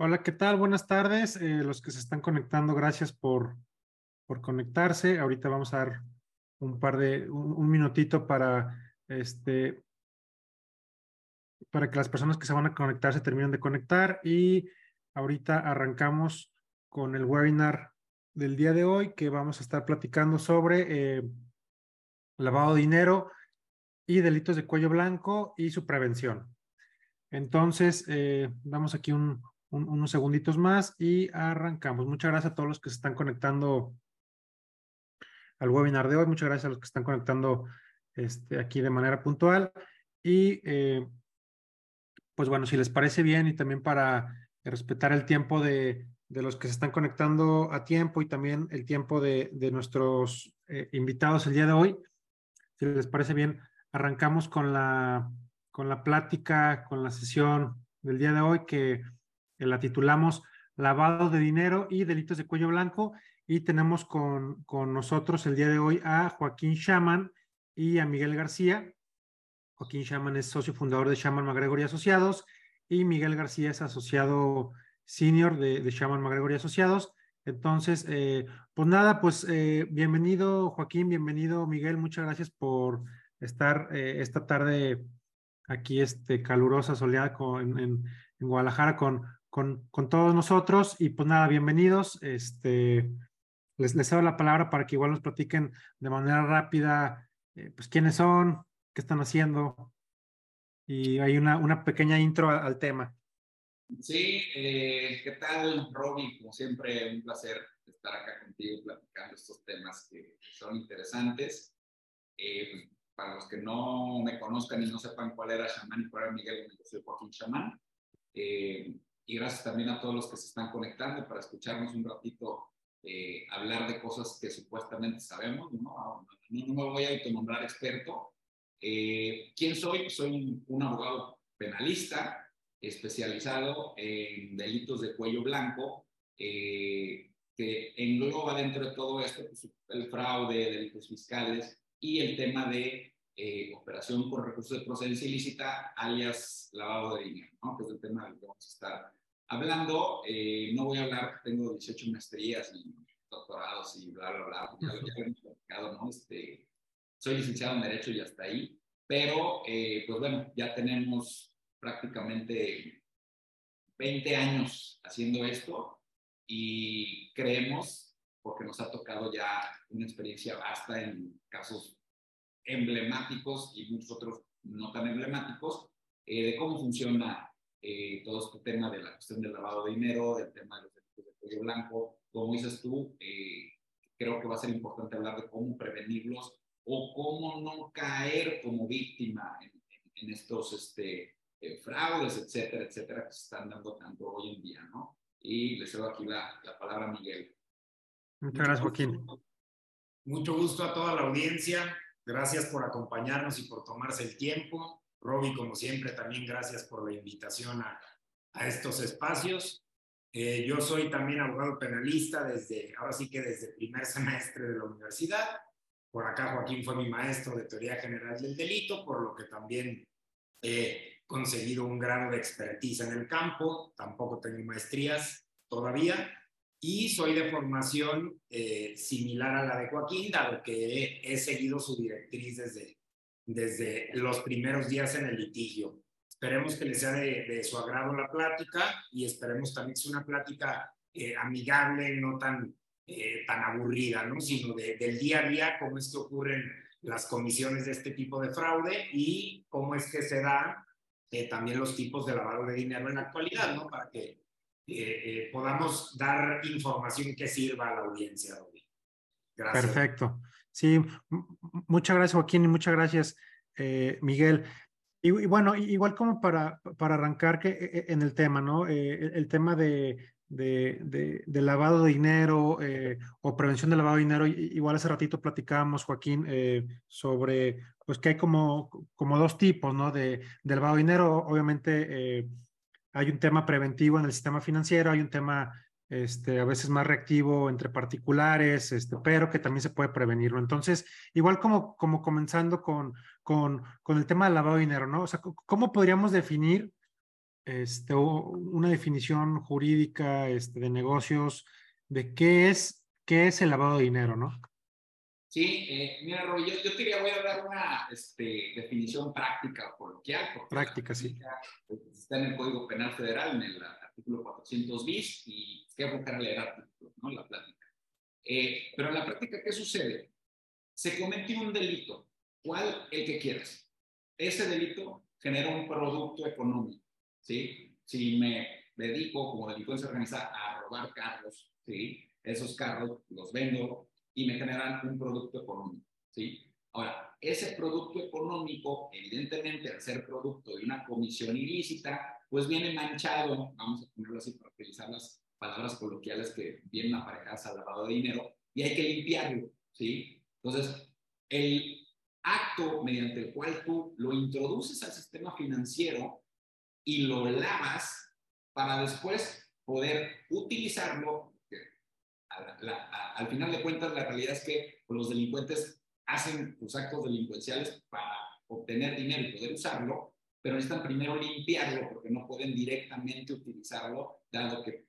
Hola, ¿qué tal? Buenas tardes. Eh, los que se están conectando, gracias por, por conectarse. Ahorita vamos a dar un par de, un, minutito para, este, para que las personas que se van a conectar se terminen de conectar y ahorita arrancamos con el webinar del día de hoy que vamos a estar platicando sobre eh, lavado de dinero y delitos de cuello blanco y su prevención. Entonces, eh, damos aquí un, unos segunditos más y arrancamos. Muchas gracias a todos los que se están conectando al webinar de hoy. Muchas gracias a los que están conectando este, aquí de manera puntual. Y eh, pues bueno, si les parece bien y también para respetar el tiempo de, de, los que se están conectando a tiempo y también el tiempo de, de nuestros eh, invitados el día de hoy, si les parece bien, arrancamos con la, con la plática, con la sesión del día de hoy que la titulamos Lavado de Dinero y Delitos de Cuello Blanco. Y tenemos con, con nosotros el día de hoy a Joaquín Shaman y a Miguel García. Joaquín Shaman es socio fundador de Shaman McGregor y Asociados y Miguel García es asociado senior de, Shaman McGregor y Asociados. Entonces, eh, pues nada, pues eh, bienvenido Joaquín, bienvenido Miguel, muchas gracias por estar eh, esta tarde aquí, este, calurosa, soleada en, en Guadalajara con, con, con, todos nosotros. Y pues nada, bienvenidos. Este, les, les cedo la palabra para que igual nos platiquen de manera rápida, eh, pues quiénes son, qué están haciendo. Y hay una, una pequeña intro al, tema. Sí, eh, ¿qué tal, Robbie? Como siempre, un placer estar acá contigo platicando estos temas que son interesantes. Eh, para los que no me conozcan y no sepan cuál era Shaman y cuál era Miguel, yo soy Joaquín Shaman. Eh, y gracias también a todos los que se están conectando para escucharnos un ratito eh, hablar de cosas que supuestamente sabemos. No, no, no me voy a autonombrar experto. Eh, ¿Quién soy? Soy un, un, abogado penalista especializado en delitos de cuello blanco, eh, que engloba dentro de todo esto pues, el fraude, delitos fiscales y el tema de eh, operación con recursos de procedencia ilícita, alias lavado de dinero, ¿no? que es el tema del que vamos a estar hablando. Eh, no voy a hablar, tengo 18 maestrías y doctorados y bla, bla, bla, ya, lo hemos platicado, ¿no? Este, soy licenciado en Derecho y hasta ahí, pero eh, pues bueno, ya tenemos prácticamente 20 años haciendo esto y creemos, porque nos ha tocado ya una experiencia vasta en casos emblemáticos y muchos otros no tan emblemáticos, eh, de cómo funciona eh, todo este tema de la cuestión del lavado de dinero, del tema de los delitos de cuello blanco. Como dices tú, eh, creo que va a ser importante hablar de cómo prevenirlos o cómo no caer como víctima en, en, en estos este, eh, fraudes, etcétera, etcétera, que se están dando tanto hoy en día, ¿no? Y le cedo aquí la, la palabra a Miguel. Muchas gracias, Joaquín. Mucho gusto a toda la audiencia. Gracias por acompañarnos y por tomarse el tiempo. Roby, como siempre, también gracias por la invitación a, estos espacios. Eh, yo soy también abogado penalista desde, ahora sí que desde primer semestre de la universidad. Por acá Joaquín fue mi maestro de teoría general del delito, por lo que también he conseguido un grado de expertise en el campo. Tampoco tengo maestrías todavía, y soy de formación eh, similar a la de Joaquín, dado que he, seguido su directriz desde, desde los primeros días en el litigio. Esperemos que les sea de, de su agrado la plática y esperemos también que sea una plática eh, amigable, no tan, eh, tan aburrida, ¿no? sino de, del día a día, cómo es que ocurren las comisiones de este tipo de fraude y cómo es que se dan eh, también los tipos de lavado de dinero en la actualidad, ¿no? para que eh, eh, podamos dar información que sirva a la audiencia. Gracias. Perfecto. Sí, muchas gracias Joaquín y muchas gracias eh, Miguel. Y, bueno, igual como para, para arrancar que, eh, en el tema, ¿no? Eh, el, tema de, de, lavado de dinero o prevención de lavado de dinero, igual hace ratito platicábamos, Joaquín, sobre, pues que hay como, como dos tipos, ¿no? De lavado de dinero, obviamente hay un tema preventivo en el sistema financiero, hay un tema este, a veces más reactivo entre particulares, este, pero que también se puede prevenirlo. Entonces, igual como, como comenzando con, con, con el tema del lavado de dinero, ¿no? O sea, ¿cómo podríamos definir este, una definición jurídica este, de negocios de qué es, qué es el lavado de dinero, ¿no? Sí, eh, mira, Roy, yo, yo, te voy a dar una este, definición práctica coloquial. Práctica, sí. Pues, está en el Código Penal Federal, en el artículo 400 bis, y voy a buscar a leer artículos, ¿no? La plática. Eh, pero en la práctica, ¿qué sucede? Se comete un delito, ¿cuál? El que quieras. Ese delito genera un producto económico, ¿sí? Si me dedico como delincuencia organizada a robar carros, ¿sí? Esos carros los vendo, y me generan un producto económico, ¿sí? Ahora, ese producto económico, evidentemente, al ser producto de una comisión ilícita, pues viene manchado, vamos a ponerlo así para utilizar las palabras coloquiales que vienen aparejadas al lavado de dinero, y hay que limpiarlo, ¿sí? Entonces, el acto mediante el cual tú lo introduces al sistema financiero y lo lavas para después poder utilizarlo al final de cuentas, la realidad es que los delincuentes hacen sus actos delincuenciales para obtener dinero y poder usarlo, pero necesitan primero limpiarlo porque no pueden directamente utilizarlo, dado que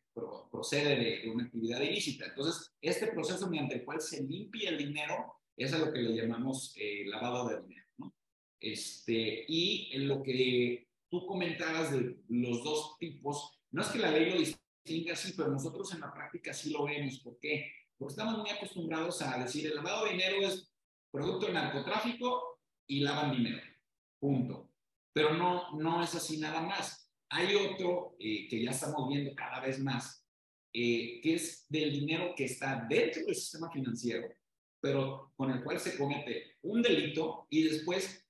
procede de, una actividad ilícita. Entonces, este proceso mediante el cual se limpia el dinero es a lo que le llamamos eh, lavado de dinero. ¿no? Este, y en lo que tú comentabas de los dos tipos, no es que la ley lo así, pero nosotros en la práctica sí lo vemos. ¿Por qué? Porque estamos muy acostumbrados a decir el lavado de dinero es producto de narcotráfico y lavan dinero. Punto. Pero no, no es así nada más. Hay otro eh, que ya estamos viendo cada vez más, eh, que es del dinero que está dentro del sistema financiero, pero con el cual se comete un delito y después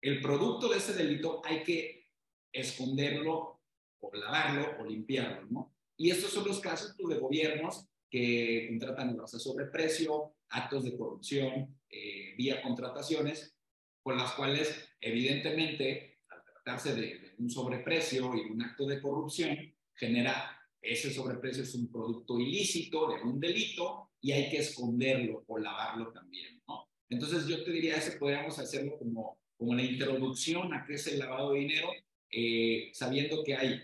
el producto de ese delito hay que esconderlo o lavarlo o limpiarlo, ¿no? Y estos son los casos pues, de gobiernos que contratan a sobreprecio, actos de corrupción eh, vía contrataciones, con las cuales evidentemente, tratarse de, un sobreprecio y un acto de corrupción, genera ese sobreprecio es un producto ilícito, de un delito, y hay que esconderlo o lavarlo también, ¿no? Entonces yo te diría, ese podríamos hacerlo como, como la introducción a qué es el lavado de dinero, eh, sabiendo que hay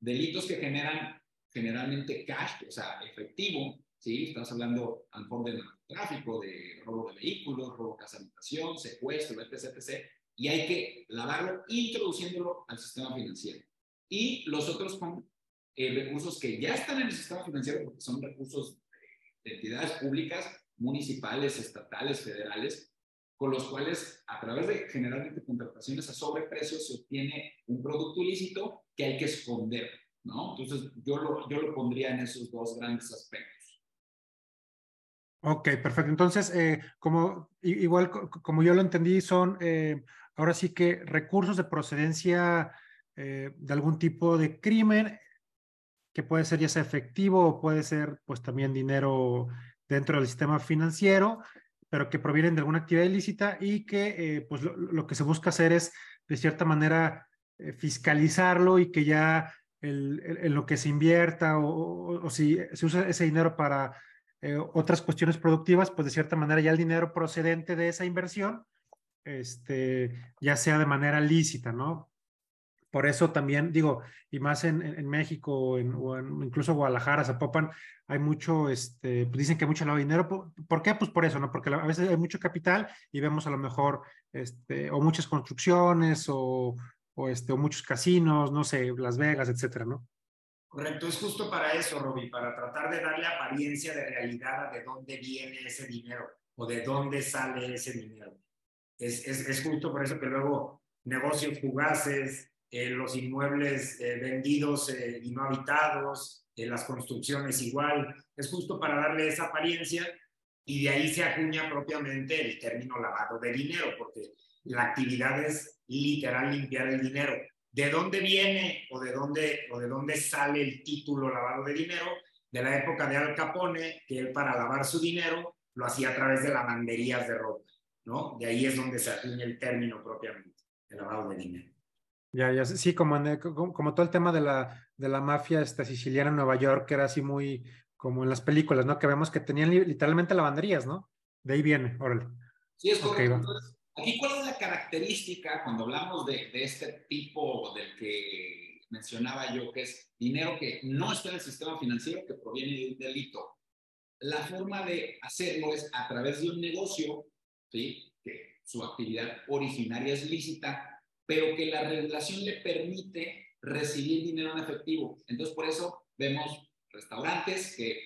delitos que generan generalmente cash, o sea, efectivo, ¿sí? Estás hablando a lo mejor de tráfico, de robo de vehículos, robo de casa habitación, secuestro, etc, etc. Y hay que lavarlo introduciéndolo al sistema financiero. Y los otros son eh, recursos que ya están en el sistema financiero porque son recursos de entidades públicas, municipales, estatales, federales, con los cuales a través de generalmente contrataciones a sobreprecio se obtiene un producto ilícito que hay que esconder. ¿no? Entonces, yo lo, yo lo pondría en esos dos grandes aspectos. Ok, perfecto. Entonces, eh, como igual como yo lo entendí, son eh, ahora sí que recursos de procedencia eh, de algún tipo de crimen, que puede ser ya sea efectivo o puede ser pues también dinero dentro del sistema financiero, pero que provienen de alguna actividad ilícita y que pues lo, que se busca hacer es de cierta manera fiscalizarlo y que ya en lo que se invierta o, si se usa ese dinero para eh, otras cuestiones productivas, pues de cierta manera ya el dinero procedente de esa inversión, este, ya sea de manera lícita, ¿no? Por eso también digo, y más en, en México o, en, incluso Guadalajara, Zapopan, hay mucho, este, pues dicen que mucho lavado de dinero. ¿Por, ¿Por, qué? Pues por eso, ¿no? Porque a veces hay mucho capital y vemos a lo mejor, este, o muchas construcciones o, o, este, o muchos casinos, no sé, Las Vegas, etcétera, ¿no? Correcto, es justo para eso, Roby, para tratar de darle apariencia de realidad a de dónde viene ese dinero o de dónde sale ese dinero. Es, es, es justo por eso que luego negocios fugaces, eh, los inmuebles eh, vendidos eh, y no habitados, las construcciones igual, es justo para darle esa apariencia y de ahí se acuña propiamente el término lavado de dinero, porque la actividad es literal limpiar el dinero. ¿De dónde viene o de dónde, o de dónde sale el título lavado de dinero? De la época de Al Capone, que él para lavar su dinero lo hacía a través de lavanderías de ropa, ¿no? De ahí es donde se acuña el término propiamente, el lavado de dinero. Ya, ya, sí, como, como, todo el tema de la, de la mafia esta siciliana en Nueva York, que era así muy como en las películas, ¿no? Que vemos que tenían literalmente lavanderías, ¿no? De ahí viene, órale. Sí, es correcto. Aquí, ¿cuál es la característica cuando hablamos de, este tipo del que mencionaba yo, que es dinero que no está en el sistema financiero, que proviene de un delito. La forma de hacerlo es a través de un negocio, ¿sí? que su actividad originaria es lícita, pero que la regulación le permite recibir dinero en efectivo. Entonces, por eso vemos restaurantes que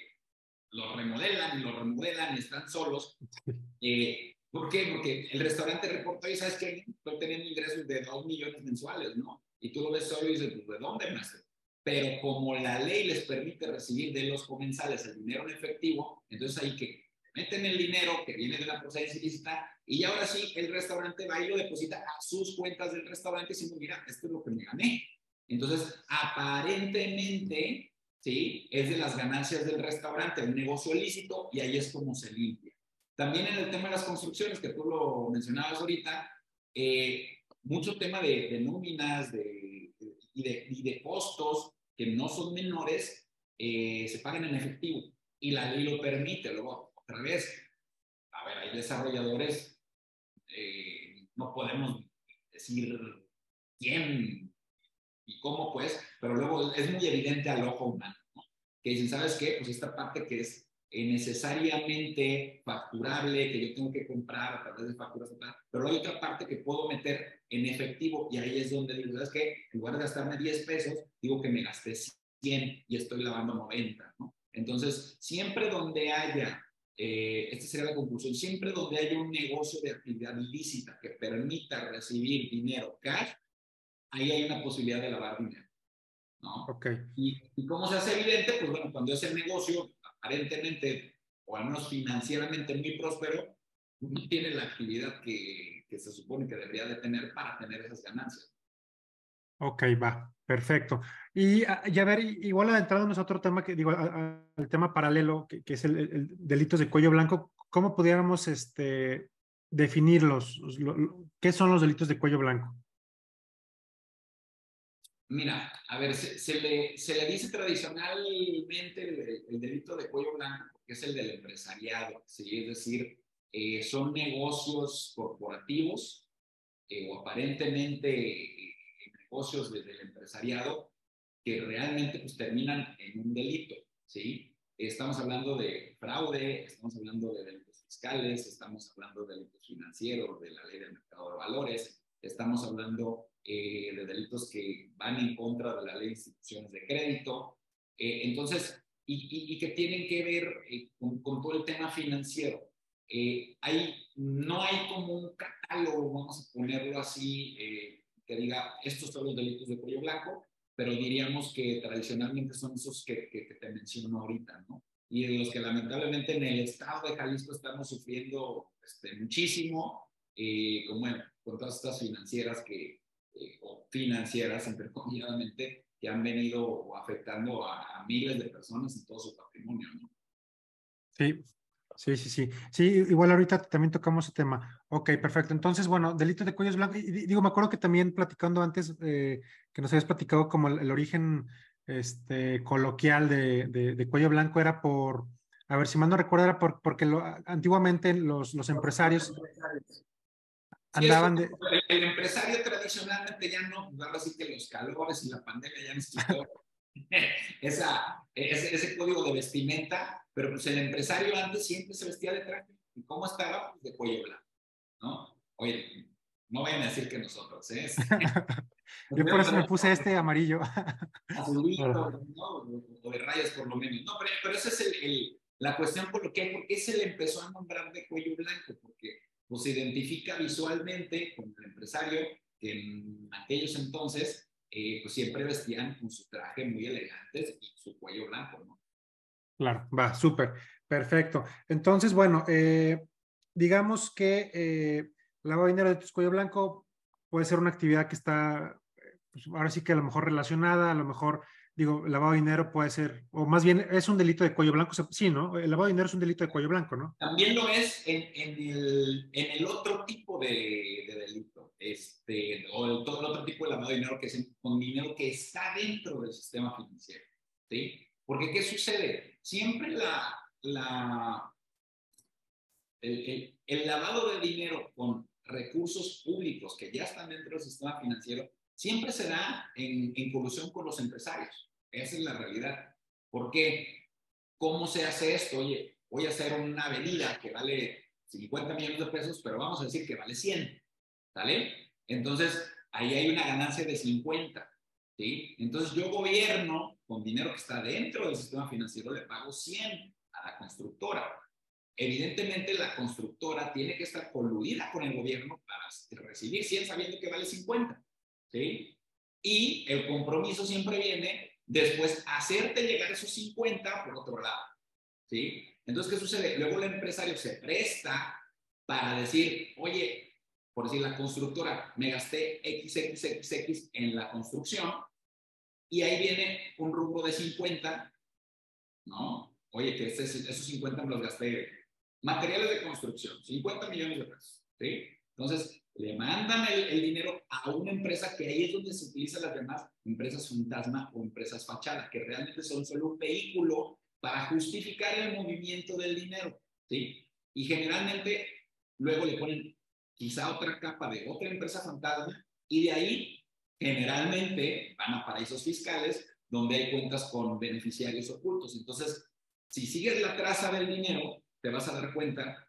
los remodelan y los remodelan y están solos. Eh, ¿Por qué? Porque el restaurante reportó y sabes que estoy teniendo ingresos de 2 millones mensuales, ¿no? Y tú lo ves solo y dices, pues, ¿de dónde, maestro? Pero como la ley les permite recibir de los comensales el dinero en efectivo, entonces hay que meten el dinero que viene de la procedencia ilícita y ahora sí el restaurante va y lo deposita a sus cuentas del restaurante diciendo, mira, esto es lo que me gané. Entonces, aparentemente, ¿sí? Es de las ganancias del restaurante, un negocio ilícito y ahí es como se limpia. También en el tema de las construcciones, que tú lo mencionabas ahorita, eh, mucho tema de, nóminas de, y, de, y, de, costos que no son menores eh, se pagan en efectivo y la ley lo permite. Luego, vez, a ver, hay desarrolladores, eh, no podemos decir quién y cómo, pues, pero luego es muy evidente al ojo humano, ¿no? que dicen, ¿sabes qué? Pues esta parte que es necesariamente facturable, que yo tengo que comprar a través de facturas, pero hay otra parte que puedo meter en efectivo y ahí es donde digo, ¿sabes qué? En lugar de gastarme 10 pesos, digo que me gasté 100 y estoy lavando 90, ¿no? Entonces, siempre donde haya, eh, esta sería la conclusión, siempre donde haya un negocio de actividad ilícita que permita recibir dinero cash, ahí hay una posibilidad de lavar dinero. ¿no? Okay. Y, y cómo se hace evidente, pues bueno, cuando ese negocio aparentemente, o al menos financieramente muy próspero, no tiene la actividad que, que se supone que debería de tener para tener esas ganancias. Ok, va, perfecto. Y, ah, ya ver, igual adentrándonos a otro tema, que digo, al tema paralelo, que, es el, el, delitos de cuello blanco, ¿cómo pudiéramos este, definirlos? ¿Qué son los delitos de cuello blanco? Mira, a ver, se, se, le, se le, dice tradicionalmente el, el, delito de cuello blanco, que es el del empresariado, ¿sí? es decir, eh, son negocios corporativos eh, o aparentemente negocios desde el empresariado que realmente pues, terminan en un delito. ¿sí? Estamos hablando de fraude, estamos hablando de delitos fiscales, estamos hablando de delitos financieros, de la ley del mercado de valores, estamos hablando eh, de delitos que van en contra de la ley de instituciones de crédito. Eh, entonces, y, y, y, que tienen que ver eh, con, con, todo el tema financiero. hay, no hay como un catálogo, vamos a ponerlo así, que diga, estos son los delitos de cuello blanco, pero diríamos que tradicionalmente son esos que, que, que te menciono ahorita, ¿no? Y de los que lamentablemente en el estado de Jalisco estamos sufriendo este, muchísimo, como bueno, con todas estas financieras que, eh, o financieras, entrecomilladamente, que han venido afectando a, a, miles de personas en todo su patrimonio. ¿no? Sí, sí, sí, sí. Sí, igual ahorita también tocamos ese tema. Ok, perfecto. Entonces, bueno, delito de cuellos blancos. Y, digo, me acuerdo que también platicando antes, eh, que nos habías platicado como el, el origen este, coloquial de, de, de, cuello blanco era por, a ver si mal no recuerdo, era por, porque lo, antiguamente los, los empresarios Andaban de... el, empresario tradicionalmente ya no, pues ahora sí que los calores y la pandemia ya no Esa, ese, ese, código de vestimenta, pero pues el empresario antes siempre se vestía de traje. ¿Y cómo estaba? Pues de cuello blanco, ¿no? Oye, no vayan a decir que nosotros, ¿eh? Yo por eso me puse este amarillo. Azulito, ¿no? O de rayas por lo menos. No, pero, pero esa es el, el, la cuestión por lo que, porque se le empezó a nombrar de cuello blanco, porque pues se identifica visualmente con el empresario que en aquellos entonces eh, pues siempre vestían con su traje muy elegantes y su cuello blanco, ¿no? Claro, va, súper, perfecto. Entonces, bueno, eh, digamos que eh, lavado de dinero de tu cuello blanco puede ser una actividad que está, pues ahora sí que a lo mejor relacionada, a lo mejor digo, lavado de dinero puede ser, o más bien es un delito de cuello blanco, sí, ¿no? El lavado de dinero es un delito de cuello blanco, ¿no? También lo es en, en, el, en el, otro tipo de, de, delito, este, o el, todo el otro tipo de lavado de dinero que es con dinero que está dentro del sistema financiero, ¿sí? Porque ¿qué sucede? Siempre la, la, el, el, el lavado de dinero con recursos públicos que ya están dentro del sistema financiero siempre se da en, en colusión con los empresarios. Esa es la realidad. ¿Por qué? ¿Cómo se hace esto? Oye, voy a hacer una avenida que vale 50 millones de pesos, pero vamos a decir que vale 100, ¿sale? Entonces, ahí hay una ganancia de 50, ¿sí? Entonces, yo gobierno con dinero que está dentro del sistema financiero, le pago 100 a la constructora. Evidentemente, la constructora tiene que estar coludida con el gobierno para recibir 100 sabiendo que vale 50, ¿sí? Y el compromiso siempre viene después hacerte llegar esos 50 por otro lado, ¿sí? Entonces, ¿qué sucede? Luego el empresario se presta para decir, oye, por decir la constructora, me gasté XXXX en la construcción y ahí viene un rumbo de 50, ¿no? Oye, que esos 50 me los gasté. Materiales de construcción, 50 millones de pesos, ¿sí? Entonces, le mandan el, el, dinero a una empresa que ahí es donde se utilizan las demás empresas fantasma o empresas fachada, que realmente son solo un vehículo para justificar el movimiento del dinero, ¿sí? Y generalmente luego le ponen quizá otra capa de otra empresa fantasma y de ahí generalmente van a paraísos fiscales donde hay cuentas con beneficiarios ocultos. Entonces, si sigues la traza del dinero, te vas a dar cuenta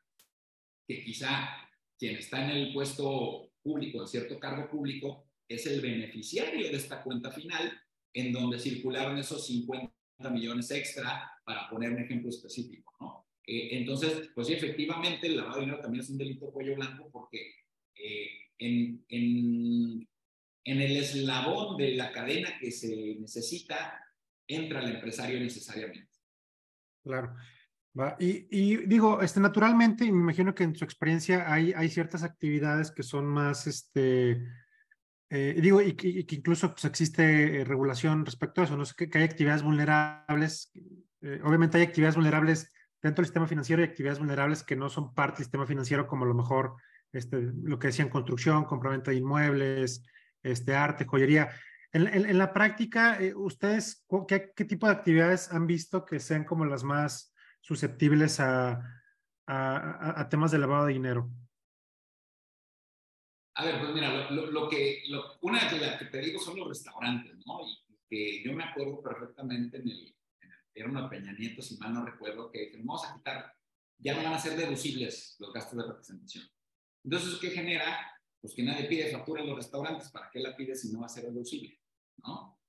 que quizá quien está en el puesto público, en cierto cargo público, es el beneficiario de esta cuenta final en donde circularon esos 50 millones extra, para poner un ejemplo específico, ¿no? Eh, entonces, pues sí, efectivamente, el lavado de dinero también es un delito cuello blanco porque eh, en, en, en el eslabón de la cadena que se necesita, entra el empresario necesariamente. Claro. Y, y, digo, este, naturalmente, me imagino que en su experiencia hay, hay ciertas actividades que son más, este, eh, digo, y, que incluso pues, existe eh, regulación respecto a eso, no sé, que, hay actividades vulnerables, eh, obviamente hay actividades vulnerables dentro del sistema financiero y actividades vulnerables que no son parte del sistema financiero, como a lo mejor este, lo que decían construcción, compraventa de inmuebles, este, arte, joyería. En, en, la práctica, ¿ustedes qué, qué, tipo de actividades han visto que sean como las más susceptibles a, a, a temas de lavado de dinero? A ver, pues mira, lo, lo, que, una de las que te digo son los restaurantes, ¿no? Y que yo me acuerdo perfectamente en el, en el era una Peña Nieto, si mal no recuerdo, que vamos a quitar, ya no van a ser deducibles los gastos de representación. Entonces, ¿qué genera? Pues que nadie pide factura en los restaurantes, ¿para qué la pide si no va a ser deducible? ¿No?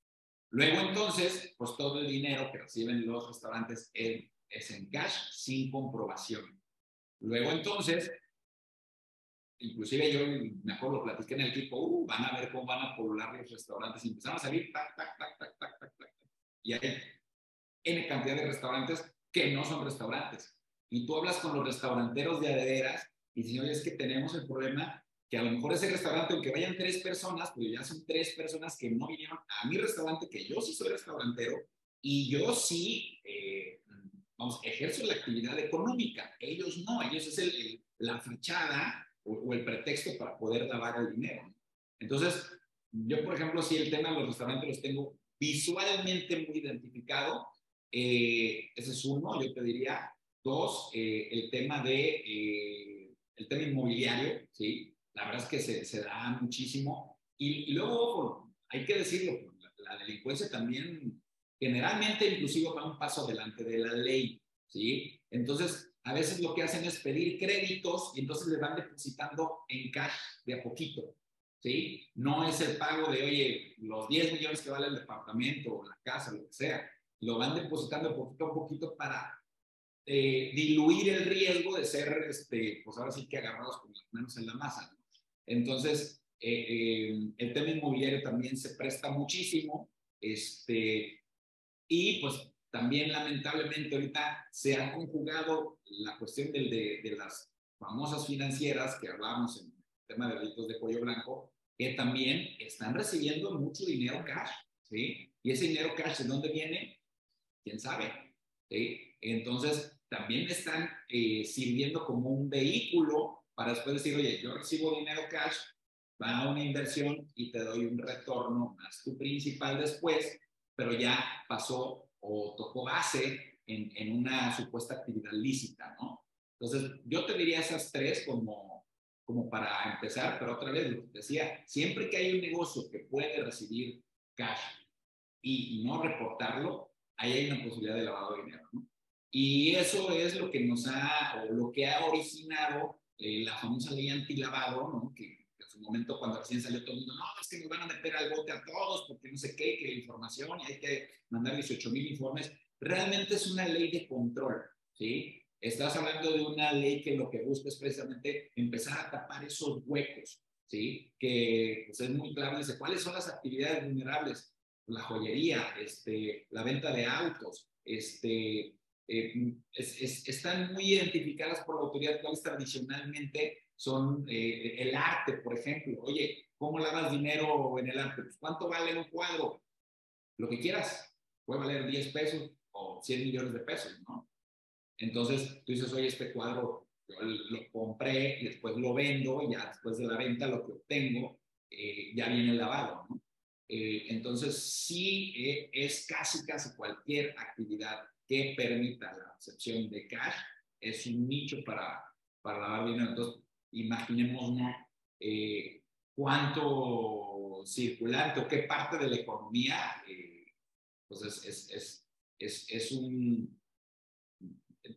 Luego entonces, pues todo el dinero que reciben los restaurantes es, en cash sin comprobación. Luego entonces, inclusive yo me acuerdo, lo platiqué en el equipo, uh, van a ver cómo van a poblar los restaurantes y empezaron a salir, tac, tac, tac, tac, tac, tac, tac. Y hay N cantidad de restaurantes que no son restaurantes. Y tú hablas con los restauranteros de adeveras y dicen, oye, es que tenemos el problema que a lo mejor ese restaurante, aunque vayan tres personas, pues ya son tres personas que no vinieron a mi restaurante, que yo sí soy restaurantero y yo sí, eh, vamos, ejerzo la actividad económica. Ellos no, ellos es el, la fachada o, el pretexto para poder lavar el dinero. Entonces, yo, por ejemplo, si el tema de los restaurantes los tengo visualmente muy identificado, eh, ese es uno, yo te diría. Dos, eh, el tema de, eh, el tema inmobiliario, ¿sí? La verdad es que se, da muchísimo. Y, luego, hay que decirlo, la, delincuencia también generalmente inclusive va un paso adelante de la ley, ¿sí? Entonces, a veces lo que hacen es pedir créditos y entonces le van depositando en cash de a poquito, ¿sí? No es el pago de, oye, los 10 millones que vale el departamento o la casa, lo que sea, lo van depositando poquito a poquito para eh, diluir el riesgo de ser, este, pues ahora sí que agarrados con las manos en la masa. Entonces, eh, eh, el tema inmobiliario también se presta muchísimo, este, y pues también lamentablemente ahorita se ha conjugado la cuestión del, de, de, las famosas financieras que hablábamos en el tema de delitos de cuello blanco, que también están recibiendo mucho dinero cash, ¿sí? Y ese dinero cash, ¿de dónde viene? ¿Quién sabe? Entonces, también están eh, sirviendo como un vehículo para después decir, oye, yo recibo dinero cash, va a una inversión y te doy un retorno más tu principal después, pero ya pasó o tocó base en, en, una supuesta actividad lícita, ¿no? Entonces, yo te diría esas tres como, como para empezar, pero otra vez lo que decía, siempre que hay un negocio que puede recibir cash y, no reportarlo, ahí hay una posibilidad de lavado de dinero. ¿no? Y eso es lo que nos ha, o lo que ha originado eh, la famosa ley antilavado, ¿no? que en su momento cuando recién salió todo el mundo, no, es que nos van a meter al bote a todos porque no sé qué, que información y hay que mandar 18 mil informes. Realmente es una ley de control, ¿sí? Estás hablando de una ley que lo que busca es precisamente empezar a tapar esos huecos, ¿sí? Que pues, es muy claro, dice, ¿cuáles son las actividades vulnerables? La joyería, este, la venta de autos, este, eh, están muy identificadas por la autoridad, cuáles tradicionalmente son eh, el arte, por ejemplo. Oye, ¿cómo lavas dinero en el arte? Pues, ¿Cuánto vale un cuadro? Lo que quieras. Puede valer 10 pesos o 100 millones de pesos, ¿no? Entonces tú dices, oye, este cuadro yo lo compré después lo vendo, y ya después de la venta lo que obtengo eh, ya viene lavado, ¿no? Eh, entonces sí eh, es casi, casi cualquier actividad que permita la acepción de cash es un nicho para, para lavar dinero. Entonces, imaginemos cuánto circulante o qué parte de la economía pues es, es, es, es, es un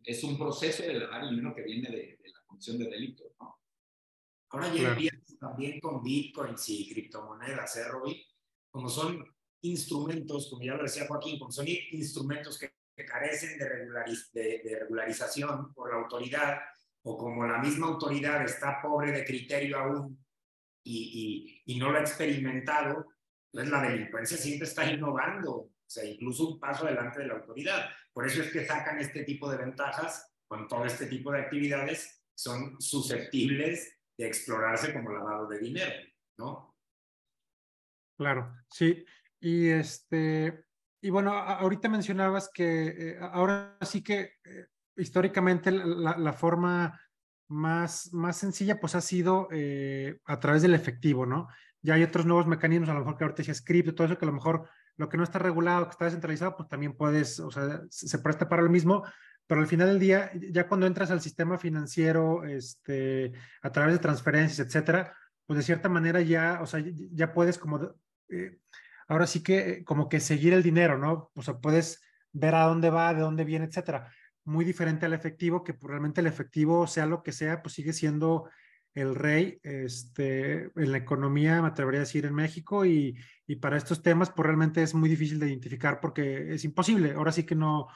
es un proceso de lavar dinero que viene de, la comisión de delitos, ¿no? Ahora ya empiezas también con bitcoins y criptomonedas, ¿eh, Roby? Como son instrumentos, como ya lo decía Joaquín, como son instrumentos que, carecen de, de, regularización por la autoridad, o como la misma autoridad está pobre de criterio aún y, y, y no lo ha experimentado, entonces la delincuencia siempre está innovando, o sea, incluso un paso adelante de la autoridad. Por eso es que sacan este tipo de ventajas con todo este tipo de actividades, son susceptibles de explorarse como lavado de dinero, ¿no? Claro, sí. Y este, y bueno, ahorita mencionabas que eh, ahora sí que eh, históricamente la, forma más, más sencilla pues ha sido eh, a través del efectivo, ¿no? Ya hay otros nuevos mecanismos, a lo mejor que ahorita decía script, todo eso que a lo mejor lo que no está regulado, que está descentralizado, pues también puedes, o sea, se presta para lo mismo, pero al final del día, ya cuando entras al sistema financiero, este, a través de transferencias, etcétera, pues de cierta manera ya, o sea, ya puedes como, eh, ahora sí que como que seguir el dinero, ¿no? O sea, puedes ver a dónde va, de dónde viene, etcétera. Muy diferente al efectivo, que pues, realmente el efectivo, sea lo que sea, pues sigue siendo el rey este, en la economía, me atrevería a decir, en México y, y, para estos temas, pues realmente es muy difícil de identificar porque es imposible. Ahora sí que no,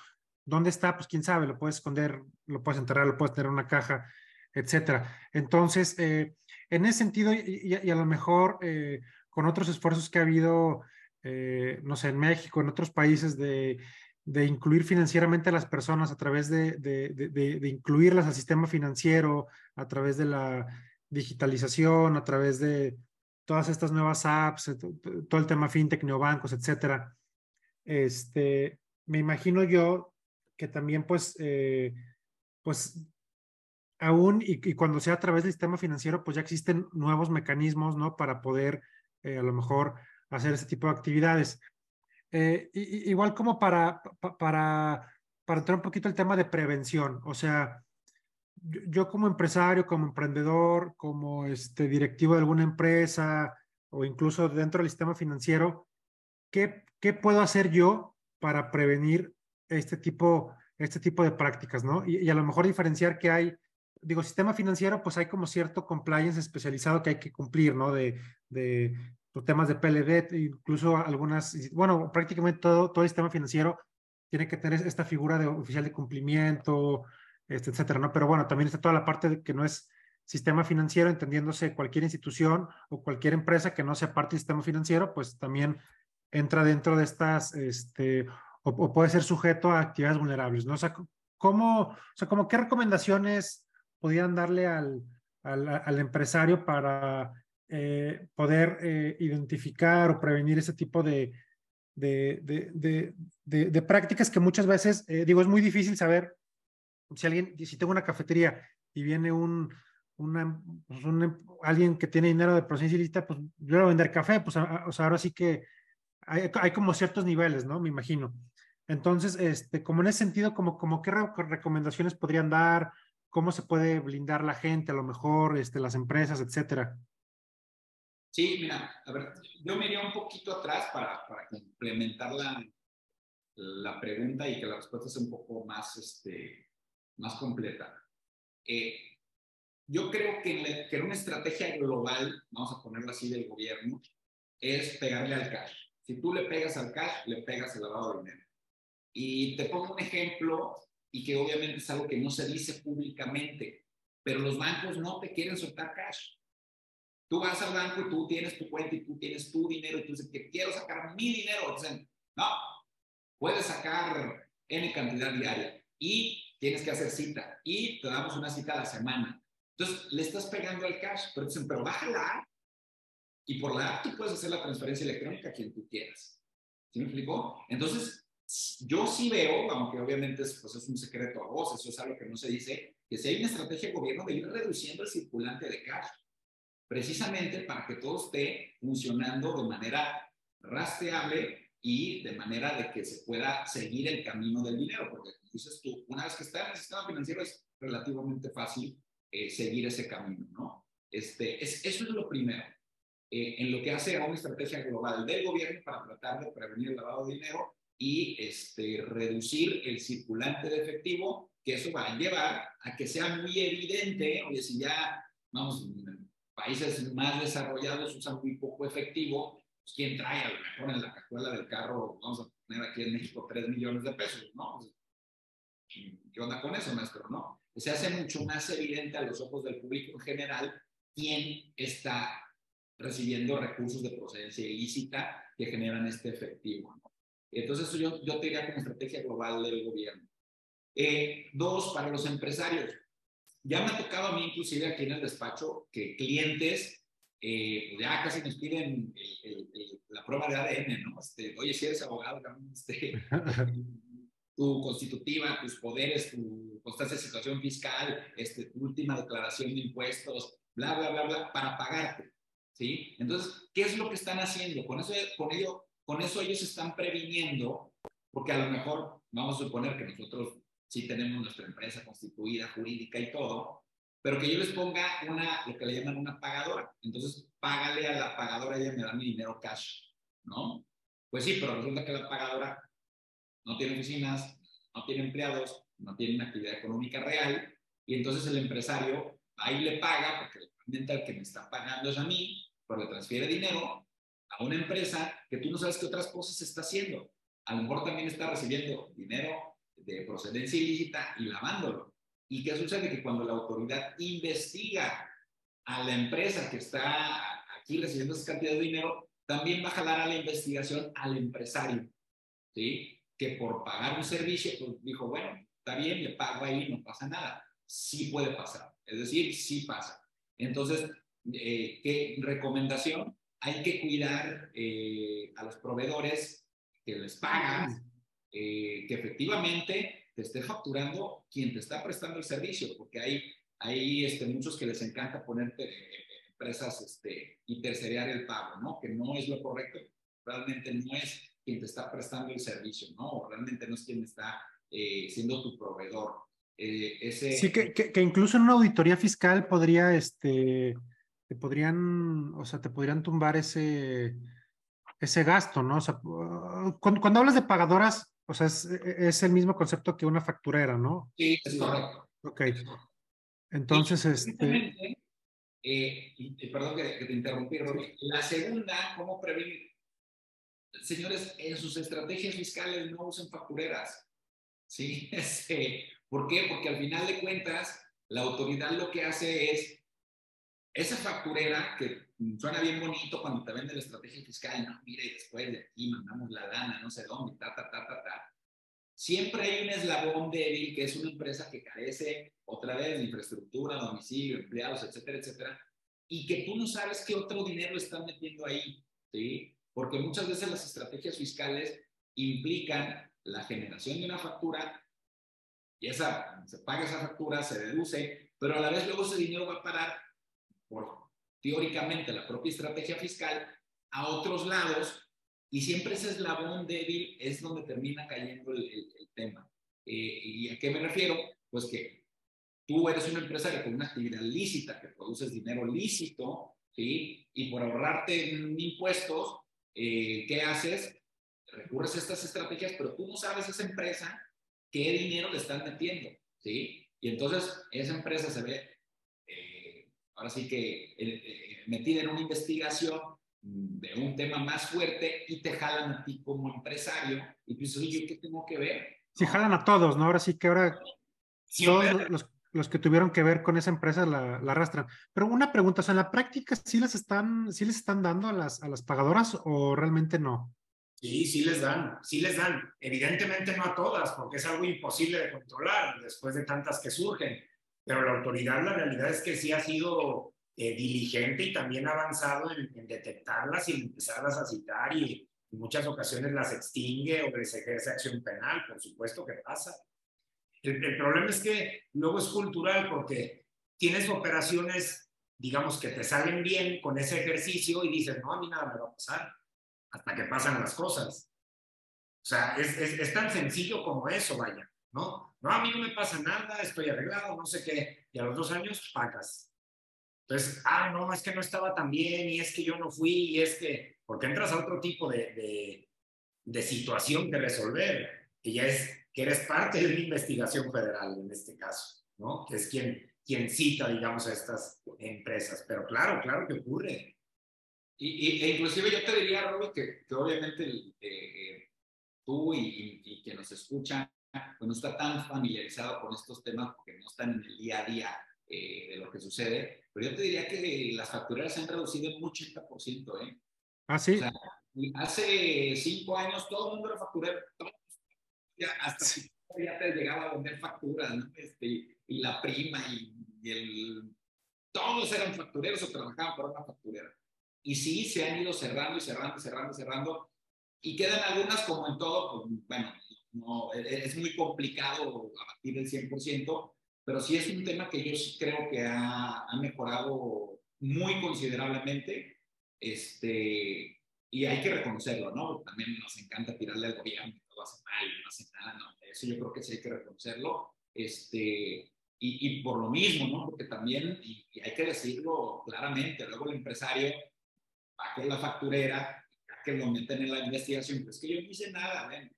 ¿dónde está? Pues quién sabe, lo puedes esconder, lo puedes enterrar, lo puedes tener en una caja, etcétera. Entonces, eh, en ese sentido, y, a lo mejor eh, con otros esfuerzos que ha habido, eh, no sé, en México, en otros países de, de incluir financieramente a las personas a través de, de, de, incluirlas al sistema financiero, a través de la digitalización, a través de todas estas nuevas apps, eh, todo el tema fintech, neobancos, etcétera. Este, me imagino yo que también, pues, eh, pues, aún y, cuando sea a través del sistema financiero, pues ya existen nuevos mecanismos, ¿no? Para poder, eh, a lo mejor, hacer ese tipo de actividades. igual como para, para, para entrar un poquito el tema de prevención, o sea, yo como empresario, como emprendedor, como este directivo de alguna empresa o incluso dentro del sistema financiero, ¿qué, qué puedo hacer yo para prevenir este tipo, este tipo de prácticas, ¿no? Y, a lo mejor diferenciar que hay, digo, sistema financiero, pues hay como cierto compliance especializado que hay que cumplir, ¿no? De, de temas de PLD, incluso algunas, bueno, prácticamente todo, todo el sistema financiero tiene que tener esta figura de oficial de cumplimiento, este, etcétera, ¿no? Pero bueno, también está toda la parte que no es sistema financiero, entendiéndose cualquier institución o cualquier empresa que no sea parte del sistema financiero, pues también entra dentro de estas, este, o, puede ser sujeto a actividades vulnerables, ¿no? O sea, ¿cómo, o sea, como qué recomendaciones podrían darle al, al, empresario para eh, poder eh, identificar o prevenir ese tipo de, de, de, de, prácticas que muchas veces, eh, digo, es muy difícil saber si alguien, si tengo una cafetería y viene un, pues alguien que tiene dinero de procedencia ilícita, pues yo voy vender café, pues o sea, ahora sí que hay, hay, como ciertos niveles, ¿no? Me imagino. Entonces, este, como en ese sentido, como, como qué recomendaciones podrían dar, cómo se puede blindar la gente, a lo mejor este, las empresas, etcétera. Sí, mira, a ver, yo me iría un poquito atrás para, para complementar la, la pregunta y que la respuesta sea un poco más, este, más completa. Eh, yo creo que, que una estrategia global, vamos a ponerla así, del gobierno, es pegarle al cash. Si tú le pegas al cash, le pegas el lavado de dinero. Y te pongo un ejemplo, y que obviamente es algo que no se dice públicamente, pero los bancos no te quieren soltar cash. Tú vas al banco y tú tienes tu cuenta y tú tienes tu dinero y tú dices que quiero sacar mi dinero. Dicen, no, puedes sacar N cantidad diaria y tienes que hacer cita y te damos una cita a la semana. Entonces, le estás pegando al cash, pero dicen, pero baja la y por la app tú puedes hacer la transferencia electrónica a quien tú quieras. ¿Sí me explicó? Entonces, yo sí veo, aunque obviamente es, pues es un secreto a voz, eso es algo que no se dice, que si hay una estrategia de gobierno de ir reduciendo el circulante de cash, precisamente para que todo esté funcionando de manera rastreable y de manera de que se pueda seguir el camino del dinero, porque dices tú, una vez que está en el sistema financiero es relativamente fácil eh, seguir ese camino, ¿no? Este, es, eso es lo primero. Eh, en lo que hace a una estrategia global del gobierno para tratar de prevenir el lavado de dinero y este, reducir el circulante de efectivo, que eso va a llevar a que sea muy evidente, oye, si ya, vamos, países más desarrollados usan muy poco efectivo, pues ¿quién trae a lo mejor en la cajuela del carro, vamos a poner aquí en México 3 millones de pesos, ¿no? ¿Qué onda con eso, maestro? ¿No? Se hace mucho más evidente a los ojos del público en general quién está recibiendo recursos de procedencia ilícita que generan este efectivo. ¿no? Entonces, yo, yo te diría como estrategia global del gobierno. Eh, dos, para los empresarios. Ya me ha tocado a mí, inclusive aquí en el despacho, que clientes eh, ya casi nos piden la prueba de ADN, ¿no? Este, Oye, si eres abogado, este, tu constitutiva, tus poderes, tu constancia de situación fiscal, este, tu última declaración de impuestos, bla, bla, bla, bla, para pagarte. ¿Sí? Entonces, ¿qué es lo que están haciendo? Con eso, con ello, con eso ellos están previniendo, porque a lo mejor vamos a suponer que nosotros sí tenemos nuestra empresa constituida, jurídica y todo, pero que yo les ponga una, lo que le llaman una pagadora. Entonces, págale a la pagadora, ella me da mi dinero cash, ¿no? Pues sí, pero resulta que la pagadora no tiene oficinas, no tiene empleados, no tiene una actividad económica real, y entonces el empresario ahí le paga, porque realmente el que me está pagando es a mí, pero le transfiere dinero a una empresa que tú no sabes qué otras cosas está haciendo. A lo mejor también está recibiendo dinero de procedencia ilícita y lavándolo. ¿Y qué sucede? Que cuando la autoridad investiga a la empresa que está aquí recibiendo esa cantidad de dinero, también va a jalar a la investigación al empresario, ¿sí? Que por pagar un servicio, pues dijo, bueno, está bien, le pago ahí, no pasa nada. Sí puede pasar, es decir, sí pasa. Entonces, eh, ¿qué recomendación? hay que cuidar eh, a los proveedores que les pagas, eh, que efectivamente te esté facturando quien te está prestando el servicio, porque hay, hay este, muchos que les encanta ponerte eh, empresas este, y tercerear el pago, ¿no? Que no es lo correcto, realmente no es quien te está prestando el servicio, ¿no? realmente no es quien está siendo tu proveedor. ese... Sí, que, que, incluso en una auditoría fiscal podría, este, te podrían, o sea, te podrían tumbar ese, ese gasto, ¿no? O sea, cuando hablas de pagadoras, o sea, es, es, el mismo concepto que una facturera, ¿no? Sí, es correcto. Ok. Entonces, este... Eh, perdón que, que, te interrumpí, Robbie. La segunda, ¿cómo prevenir? Señores, en sus estrategias fiscales no usen factureras. ¿Sí? Este, ¿Por qué? Porque al final de cuentas, la autoridad lo que hace es esa facturera que suena bien bonito cuando te vende la estrategia fiscal, no, mira, y después de aquí mandamos la lana, no sé dónde, ta, ta, ta, ta, ta. Siempre hay un eslabón débil que es una empresa que carece otra vez de infraestructura, domicilio, empleados, etcétera, etcétera, y que tú no sabes qué otro dinero están metiendo ahí, ¿sí? Porque muchas veces las estrategias fiscales implican la generación de una factura y esa, se paga esa factura, se deduce, pero a la vez luego ese dinero va a parar por teóricamente la propia estrategia fiscal a otros lados y siempre ese eslabón débil es donde termina cayendo el, tema. Eh, ¿Y a qué me refiero? Pues que tú eres un empresario con una actividad lícita, que produces dinero lícito, ¿sí? Y por ahorrarte en impuestos, eh, ¿qué haces? Recurres a estas estrategias, pero tú no sabes esa empresa qué dinero le están metiendo, ¿sí? Y entonces esa empresa se ve, ahora sí que eh, metida en una investigación de un tema más fuerte y te jalan a ti como empresario y dices, oye, ¿qué tengo que ver? Sí, jalan a todos, ¿no? Ahora sí que ahora todos los, los, que tuvieron que ver con esa empresa la, la, arrastran. Pero una pregunta, o sea, ¿en la práctica sí les están, sí les están dando a las, a las pagadoras o realmente no? Sí, sí les dan, sí les dan. Evidentemente no a todas, porque es algo imposible de controlar después de tantas que surgen. Pero la autoridad, la realidad es que sí ha sido eh, diligente y también avanzado en, en, detectarlas y empezarlas a citar y en muchas ocasiones las extingue o les ejerce acción penal, por supuesto que pasa. El, el, problema es que luego es cultural porque tienes operaciones, digamos, que te salen bien con ese ejercicio y dices, no, a mí nada me va a pasar, hasta que pasan las cosas. O sea, es, es, es tan sencillo como eso, vaya, ¿no? A mí no me pasa nada, estoy arreglado, no sé qué, y a los dos años, pacas. Entonces, ah, no, es que no estaba tan bien, y es que yo no fui, y es que, porque entras a otro tipo de, de, de situación que resolver, que ya es que eres parte de una investigación federal en este caso, ¿no? Que es quien, quien cita, digamos, a estas empresas. Pero claro, claro que ocurre. Y, e inclusive yo te diría, Robbie, que, que obviamente eh, tú y, y, y quien nos escucha, pues no está tan familiarizado con estos temas porque no están en el día a día eh, de lo que sucede, pero yo te diría que las factureras se han reducido en un 80%, ¿eh? Ah, sí. O sea, hace cinco años todo el mundo era facturero, ya hasta sí. ya te llegaba a vender facturas, ¿no? Este, y la prima y, y, el... Todos eran factureros o trabajaban para una facturera. Y sí, se han ido cerrando y cerrando y cerrando y cerrando. Y quedan algunas, como en todo, pues, bueno, no, es muy complicado abatir el 100%, pero sí es un tema que yo sí creo que ha, ha mejorado muy considerablemente, este, y hay que reconocerlo, ¿no? También nos encanta tirarle al gobierno, todo hace mal, no hace nada, ¿no? Eso yo creo que sí hay que reconocerlo, este, y, y por lo mismo, ¿no? Porque también, y, y, hay que decirlo claramente, luego el empresario va con la facturera, que lo meten en la investigación, pero es que yo no hice nada, ven.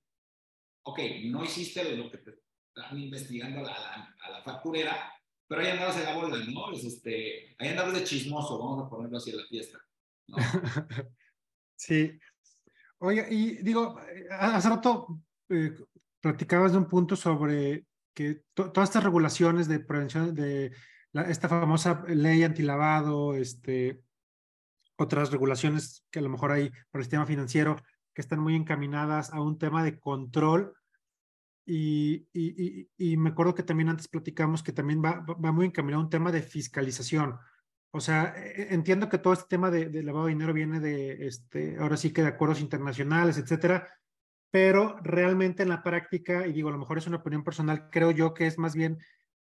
Ok, no hiciste lo que te están investigando a la, a la, facturera, pero ahí andabas en la bola, ¿no? Es este, ahí andabas de chismoso, vamos a ponerlo así en la fiesta. ¿no? sí. Oye, y digo, hace rato eh, platicabas de un punto sobre que to todas estas regulaciones de prevención de la, esta famosa ley antilavado, este, otras regulaciones que a lo mejor hay por el sistema financiero que están muy encaminadas a un tema de control y, y, y, y, me acuerdo que también antes platicamos que también va, va muy encaminado a un tema de fiscalización. O sea, e, e, entiendo que todo este tema de, de, lavado de dinero viene de, este, ahora sí que de acuerdos internacionales, etcétera, pero realmente en la práctica, y digo, a lo mejor es una opinión personal, creo yo que es más bien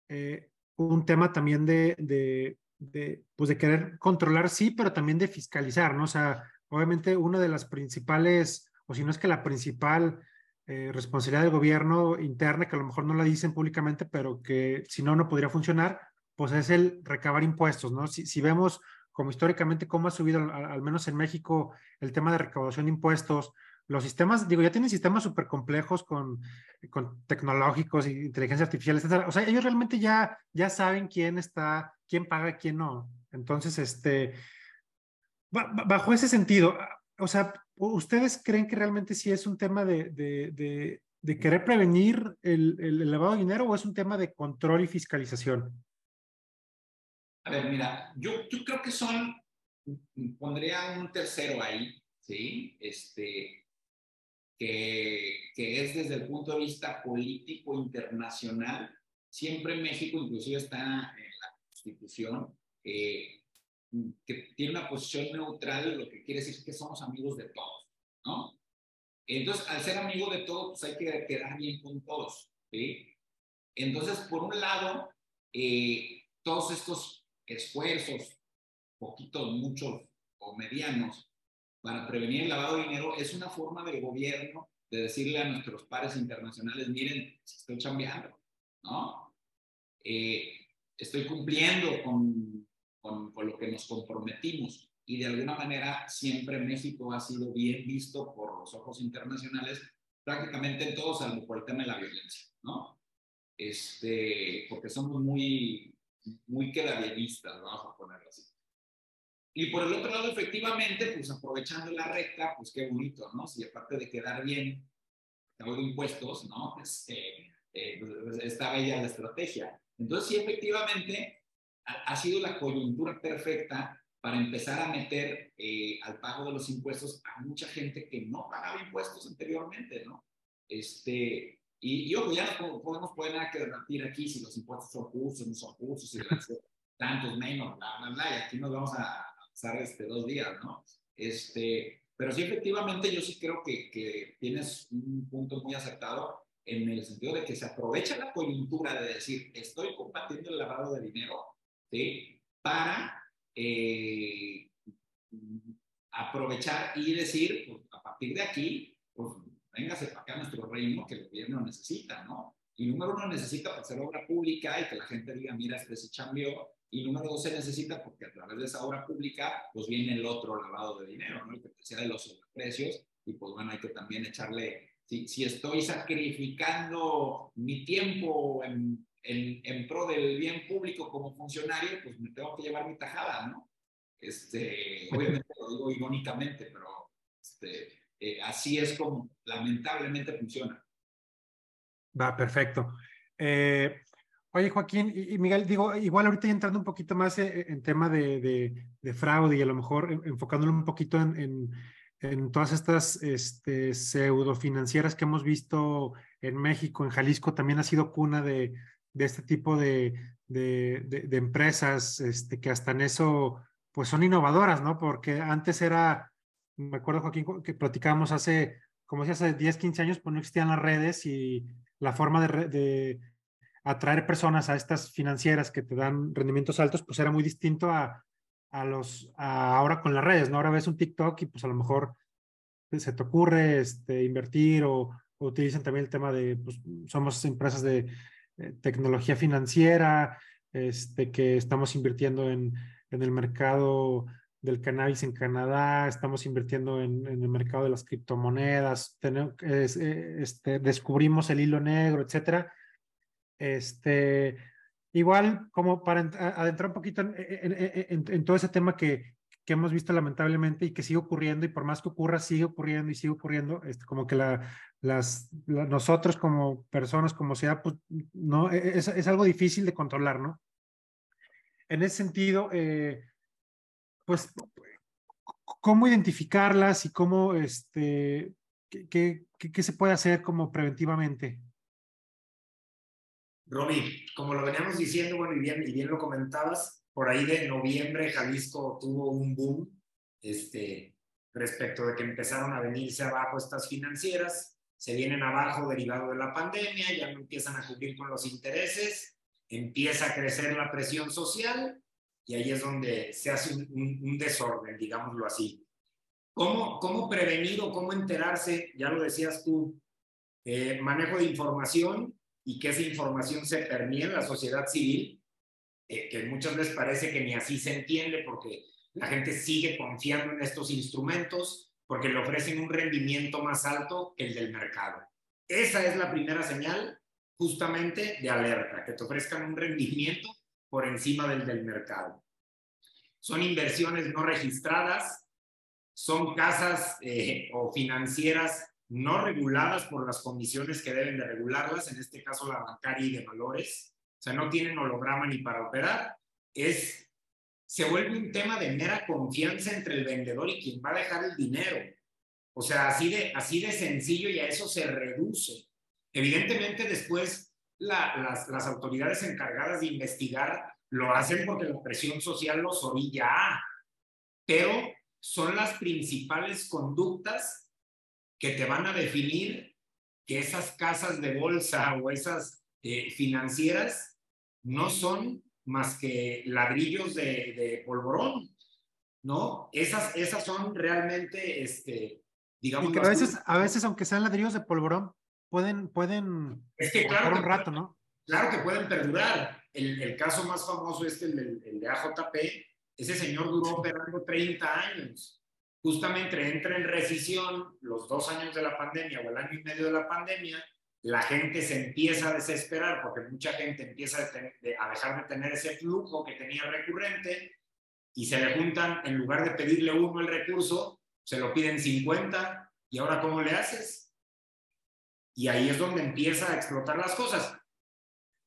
eh, un tema también de, de, de, pues de querer controlar, sí, pero también de fiscalizar, ¿no? O sea, obviamente una de las principales, o si no es que la principal eh, responsabilidad del gobierno interna, que a lo mejor no la dicen públicamente, pero que si no, no podría funcionar, pues es el recabar impuestos, ¿no? Si, si vemos como históricamente cómo ha subido, al, menos en México, el tema de recaudación de impuestos, los sistemas, digo, ya tienen sistemas súper complejos con, con tecnológicos inteligencia artificial, etc. O sea, ellos realmente ya, ya saben quién está, quién paga, quién no. Entonces, este, bajo ese sentido, o sea, ¿ustedes creen que realmente sí es un tema de, de, de, de querer prevenir el, el, lavado de dinero o es un tema de control y fiscalización? A ver, mira, yo, yo creo que son, pondría un tercero ahí, ¿sí? Este, que, que, es desde el punto de vista político internacional. Siempre México, inclusive está en la Constitución, eh, que tiene una posición neutral, lo que quiere decir que somos amigos de todos, ¿no? Entonces, al ser amigo de todos, pues hay que quedar bien con todos, ¿sí? Entonces, por un lado, eh, todos estos esfuerzos, poquitos, muchos o medianos, para prevenir el lavado de dinero es una forma del gobierno de decirle a nuestros pares internacionales, miren, estoy chambeando, ¿no? Eh, estoy cumpliendo con, con, con, lo que nos comprometimos. Y de alguna manera siempre México ha sido bien visto por los ojos internacionales, prácticamente en todo, salvo por el tema de la violencia, ¿no? Este, porque somos muy, muy quedabienistas, vamos a ponerlo así. Y por el otro lado, efectivamente, pues aprovechando la recta, pues qué bonito, ¿no? Si aparte de quedar bien, de impuestos, ¿no? Este, eh, pues, está bella la estrategia. Entonces, sí, efectivamente, ha, sido la coyuntura perfecta para empezar a meter eh, al pago de los impuestos a mucha gente que no pagaba impuestos anteriormente, ¿no? Este, y, y ojo, ya no podemos poner nada que debatir aquí si los impuestos son justos, no son justos, si tantos menos, bla, bla, bla, y aquí nos vamos a pasar este, dos días, ¿no? Este, pero sí, efectivamente, yo sí creo que, que tienes un punto muy acertado en el sentido de que se aprovecha la coyuntura de decir, estoy combatiendo el lavado de dinero, ¿sí? Para eh, aprovechar y decir, pues, a partir de aquí, pues véngase para acá nuestro reino que el gobierno necesita, ¿no? Y número uno necesita hacer obra pública y que la gente diga, mira, este se cambió. Y número dos se necesita porque a través de esa obra pública, pues viene el otro lavado de dinero, ¿no? El que sea de los precios. Y pues bueno, hay que también echarle si, si estoy sacrificando mi tiempo en, en, en, pro del bien público como funcionario, pues me tengo que llevar mi tajada, ¿no? Este, obviamente lo digo irónicamente, pero este, eh, así es como lamentablemente funciona. Va, perfecto. Eh, oye, Joaquín y, Miguel, digo, igual ahorita entrando un poquito más en, en tema de, de, de, fraude y a lo mejor enfocándolo un poquito en, en en todas estas este, pseudo financieras que hemos visto en México, en Jalisco, también ha sido cuna de, de este tipo de, de, de, empresas este, que hasta en eso pues son innovadoras, ¿no? Porque antes era, me acuerdo Joaquín, que platicábamos hace, como si hace 10, 15 años, pues no existían las redes y la forma de, de atraer personas a estas financieras que te dan rendimientos altos, pues era muy distinto a, a los, ahora con las redes, ¿no? Ahora ves un TikTok y pues a lo mejor se te ocurre este, invertir o, utilizan también el tema de, pues somos empresas de eh, tecnología financiera, este, que estamos invirtiendo en, en el mercado del cannabis en Canadá, estamos invirtiendo en, en el mercado de las criptomonedas, tenemos, eh, este, descubrimos el hilo negro, etcétera. Este, Igual, como para adentrar un poquito en, todo ese tema que, que, hemos visto lamentablemente y que sigue ocurriendo, y por más que ocurra, sigue ocurriendo y sigue ocurriendo, este, como que la, las, nosotros como personas, como sea, pues no, e, es, es, algo difícil de controlar, ¿no? En ese sentido, eh, pues, ¿cómo identificarlas y cómo, este, qué, qué, qué se puede hacer como preventivamente? Roby, como lo veníamos diciendo, bueno, y bien, y bien lo comentabas, por ahí de noviembre Jalisco tuvo un boom este, respecto de que empezaron a venirse abajo estas financieras, se vienen abajo derivado de la pandemia, ya no empiezan a cubrir con los intereses, empieza a crecer la presión social y ahí es donde se hace un, un, desorden, digámoslo así. ¿Cómo, ¿Cómo prevenir o cómo enterarse? Ya lo decías tú, eh, manejo de información, y que esa información se permite en la sociedad civil, eh, que muchas veces parece que ni así se entiende porque la gente sigue confiando en estos instrumentos porque le ofrecen un rendimiento más alto que el del mercado. Esa es la primera señal justamente de alerta, que te ofrezcan un rendimiento por encima del del mercado. Son inversiones no registradas, son casas eh, o financieras no reguladas por las comisiones que deben de regularlas, en este caso la bancaria y de valores, sea, no tienen holograma ni para operar, es, se vuelve un tema de mera confianza entre el vendedor y quien va a dejar el dinero. O sea, así de, así de sencillo y a eso se reduce. Evidentemente después las, autoridades encargadas de investigar lo hacen porque la presión social los orilla a, pero son las principales conductas que te van a definir que esas casas de bolsa o esas eh, financieras no son más que ladrillos de, de, polvorón, ¿no? Esas, esas son realmente, este, digamos... Y que a veces, a veces, aunque sean ladrillos de polvorón, pueden, pueden es que, claro, un rato, ¿no? Claro que pueden perdurar. El, el caso más famoso es el, el, el, de AJP. Ese señor duró operando 30 años. Justamente entra en recesión los dos años de la pandemia o el año y medio de la pandemia. La gente se empieza a desesperar porque mucha gente empieza a, dejar de tener ese flujo que tenía recurrente y se le juntan, en lugar de pedirle uno el recurso, se lo piden 50 y ahora ¿cómo le haces? Y ahí es donde empieza a explotar las cosas.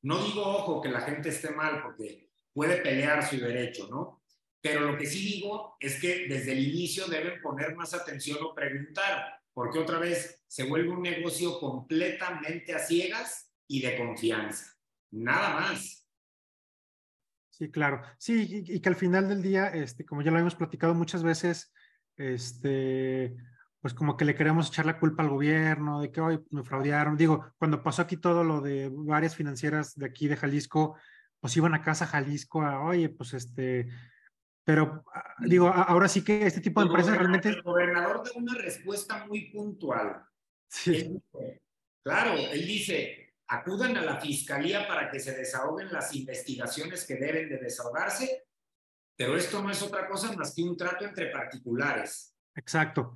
No digo, ojo, que la gente esté mal porque puede pelear su derecho, ¿no? Pero lo que sí digo es que desde el inicio deben poner más atención o preguntar, porque otra vez se vuelve un negocio completamente a ciegas y de confianza. Nada más. Sí, claro. Sí, y, que al final del día, este, como ya lo hemos platicado muchas veces, este, pues como que le queremos echar la culpa al gobierno, de que hoy me fraudearon. Digo, cuando pasó aquí todo lo de varias financieras de aquí de Jalisco, pues iban a casa Jalisco a, oye, pues este, pero ah, digo, ahora sí que este tipo de empresas realmente... El gobernador da una respuesta muy puntual. Sí. claro, él dice, acudan a la fiscalía para que se desahoguen las investigaciones que deben de desahogarse, pero esto no es otra cosa más que un trato entre particulares. Exacto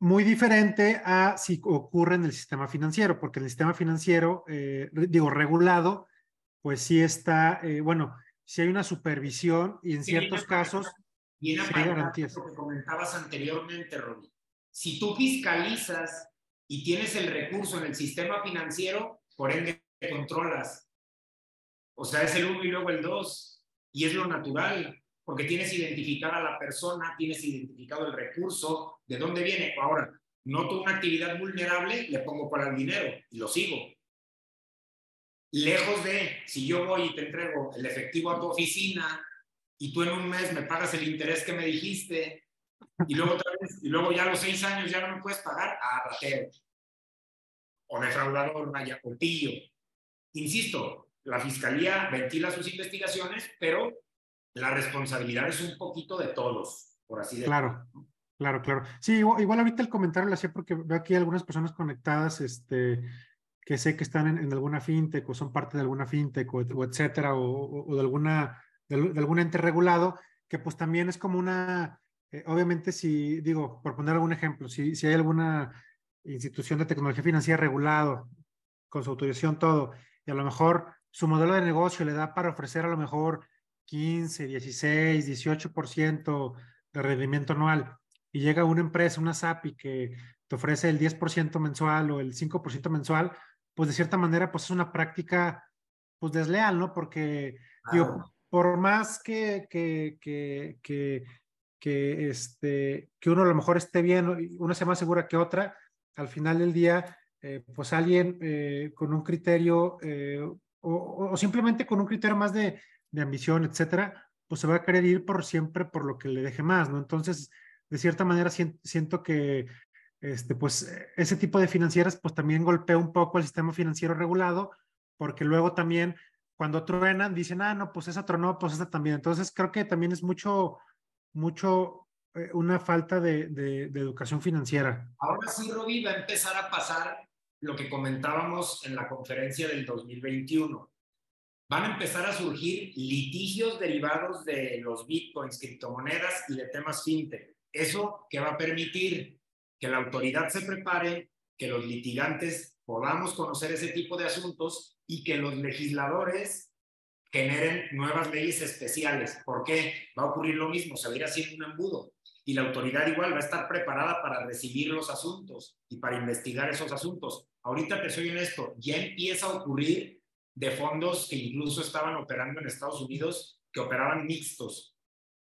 muy diferente a si ocurre en el sistema financiero, porque el sistema financiero, eh, digo, regulado, pues sí está, eh, bueno, si hay una supervisión y en ciertos casos sí hay garantías. Lo que comentabas anteriormente, Ronnie. Si tú fiscalizas y tienes el recurso en el sistema financiero, por ende controlas. O sea, es el uno y luego el dos. Y es lo natural porque tienes identificada a la persona, tienes identificado el recurso, de dónde viene. Ahora, noto una actividad vulnerable, le pongo para el dinero y lo sigo. Lejos de, si yo voy y te entrego el efectivo a tu oficina y tú en un mes me pagas el interés que me dijiste y luego otra vez, y luego ya a los seis años ya no me puedes pagar, a ratero. O defraudador, vaya, o pillo. Insisto, la fiscalía ventila sus investigaciones, pero la responsabilidad es un poquito de todos, por así decirlo. Claro, claro, claro. Sí, igual, ahorita el comentario lo hacía porque veo aquí algunas personas conectadas, este, que sé que están en, alguna fintech o son parte de alguna fintech o, etcétera, o, de alguna, de, algún ente regulado, que pues también es como una, eh, obviamente si, digo, por poner algún ejemplo, si, si hay alguna institución de tecnología financiera regulado, con su autorización, todo, y a lo mejor su modelo de negocio le da para ofrecer a lo mejor 15, 16, 18% de rendimiento anual y llega una empresa, una SAPI que te ofrece el 10% mensual o el 5% mensual, pues de cierta manera pues es una práctica pues desleal, ¿no? Porque digo, por más que, que, que, que, que, este, que uno a lo mejor esté bien, una sea más segura que otra, al final del día, eh, pues alguien eh, con un criterio eh, o, o, simplemente con un criterio más de, de ambición, etcétera, pues se va a querer ir por siempre por lo que le deje más, ¿no? Entonces, de cierta manera siento que este, pues ese tipo de financieras pues también golpea un poco el sistema financiero regulado, porque luego también cuando truenan dicen, ah, no, pues esa tronó, pues esa también. Entonces creo que también es mucho, mucho eh, una falta de, de, de, educación financiera. Ahora sí, Roby, va a empezar a pasar lo que comentábamos en la conferencia del 2021 van a empezar a surgir litigios derivados de los bitcoins, criptomonedas y de temas fintech. Eso que va a permitir que la autoridad se prepare, que los litigantes podamos conocer ese tipo de asuntos y que los legisladores generen nuevas leyes especiales. ¿Por qué? Va a ocurrir lo mismo, se va a ir haciendo un embudo y la autoridad igual va a estar preparada para recibir los asuntos y para investigar esos asuntos. Ahorita te soy honesto, ya empieza a ocurrir de fondos que incluso estaban operando en Estados Unidos, que operaban mixtos,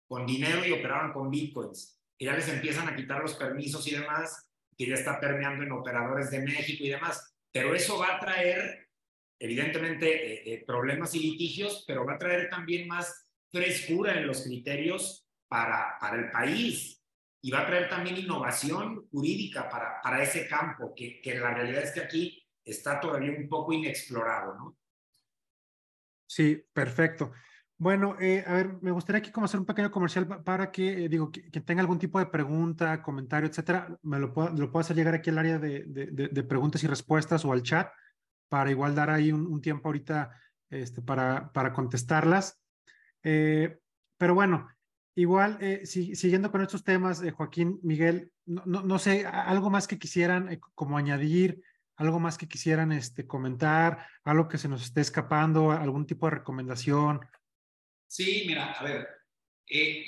con dinero y operaban con bitcoins, que ya les empiezan a quitar los permisos y demás, que ya está permeando en operadores de México y demás. Pero eso va a traer, evidentemente, eh, eh, problemas y litigios, pero va a traer también más frescura en los criterios para, para el país y va a traer también innovación jurídica para, para ese campo, que, que la realidad es que aquí está todavía un poco inexplorado, ¿no? Sí, perfecto. Bueno, eh, a ver, me gustaría aquí como hacer un pequeño comercial para que, eh, digo, que, tenga algún tipo de pregunta, comentario, etcétera, me lo puedo, lo hacer llegar aquí al área de, de, preguntas y respuestas o al chat para igual dar ahí un, tiempo ahorita este, para, para contestarlas. Eh, pero bueno, igual, eh, siguiendo con estos temas, eh, Joaquín, Miguel, no, no, sé, algo más que quisieran como añadir, algo más que quisieran este, comentar, algo que se nos esté escapando, algún tipo de recomendación. Sí, mira, a ver,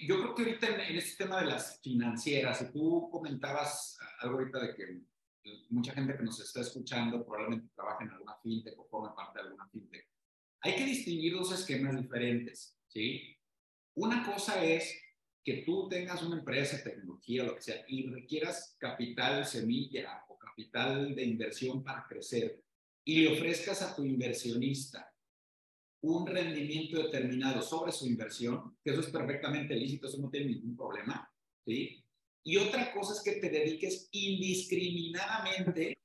yo creo que ahorita en, en, este tema de las financieras, y tú comentabas algo ahorita de que mucha gente que nos está escuchando probablemente trabaja en alguna fintech o forma parte de alguna fintech. Hay que distinguir dos esquemas diferentes, ¿sí? Una cosa es que tú tengas una empresa tecnología lo que sea y requieras capital semilla o capital de inversión para crecer y le ofrezcas a tu inversionista un rendimiento determinado sobre su inversión, que eso es perfectamente lícito, eso no tiene ningún problema, ¿sí? Y otra cosa es que te dediques indiscriminadamente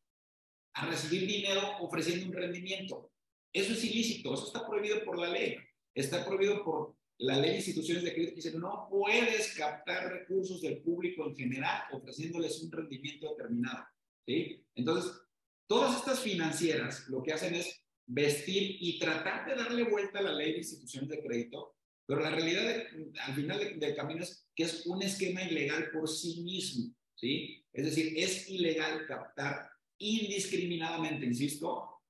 a recibir dinero ofreciendo un rendimiento. Eso es ilícito, eso está prohibido por la ley. Está prohibido por la ley de instituciones de crédito que dice no puedes captar recursos del público en general ofreciéndoles un rendimiento determinado. ¿sí? Entonces, todas estas financieras lo que hacen es vestir y tratar de darle vuelta a la ley de instituciones de crédito pero la realidad al final del, camino es que es un esquema ilegal por sí mismo, ¿sí? Es decir, es ilegal captar indiscriminadamente, insisto,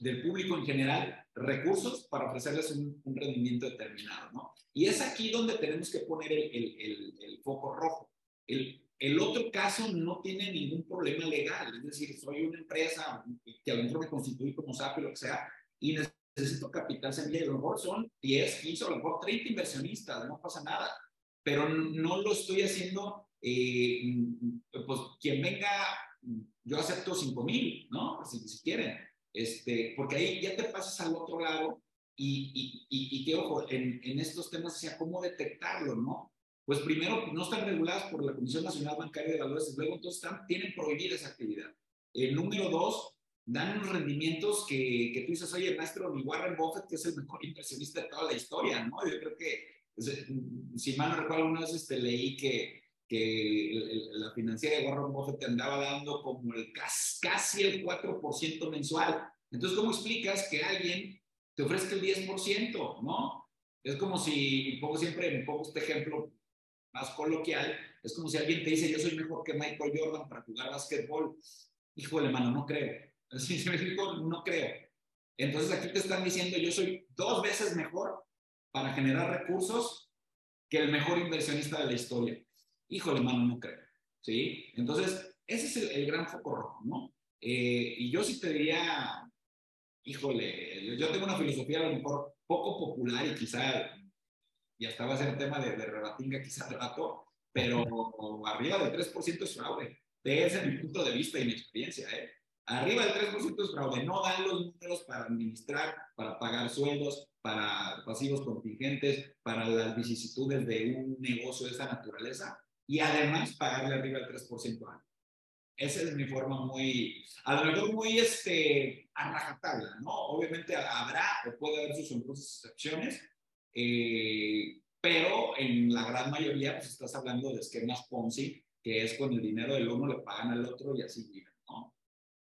del público en general recursos para ofrecerles un, rendimiento determinado, ¿no? Y es aquí donde tenemos que poner el, el, foco rojo. El, el otro caso no tiene ningún problema legal, es decir, soy una empresa que a lo mejor me constituí como SAP y lo que sea, y necesito capital semilla, a lo mejor son 10, 15, a lo mejor 30 inversionistas, no pasa nada, pero no lo estoy haciendo, eh, pues quien venga, yo acepto 5 mil, ¿no? Si, si, quieren, este, porque ahí ya te pasas al otro lado y, y, y, que, ojo, en, en estos temas, sea, ¿cómo detectarlo, no? Pues primero, no están reguladas por la Comisión Nacional Bancaria de Valores, luego entonces están, tienen prohibida esa actividad. El número dos, dan unos rendimientos que, que tú dices, oye, maestro, mi Warren Buffett, que es el mejor inversionista de toda la historia, ¿no? Yo creo que, si mal no recuerdo, una vez este, leí que, que la financiera de Warren Buffett te andaba dando como el casi el 4% mensual. Entonces, ¿cómo explicas que alguien te ofrezca el 10%, no? Es como si, pongo siempre, pongo este ejemplo más coloquial, es como si alguien te dice, yo soy mejor que Michael Jordan para jugar básquetbol. Híjole, mano, no creo. No creo. Entonces aquí te están diciendo, yo soy dos veces mejor para generar recursos que el mejor inversionista de la historia. Híjole, mano, no creo. ¿Sí? Entonces, ese es el, gran foco rojo, ¿no? Eh, y yo sí te diría, híjole, yo tengo una filosofía a lo mejor poco popular y quizá, y hasta va a ser tema de, de rebatinga quizá de rato, pero arriba del 3% es fraude. Desde mi punto de vista y mi experiencia, ¿eh? Arriba del 3% es fraude. No dan los números para administrar, para pagar sueldos, para pasivos contingentes, para las vicisitudes de un negocio de esa naturaleza y además pagarle arriba del 3% año. Esa es mi forma muy, a lo mejor muy este, a ¿no? Obviamente habrá o puede haber sus excepciones, eh, pero en la gran mayoría pues estás hablando de esquemas Ponzi, que es con el dinero del uno le pagan al otro y así viven.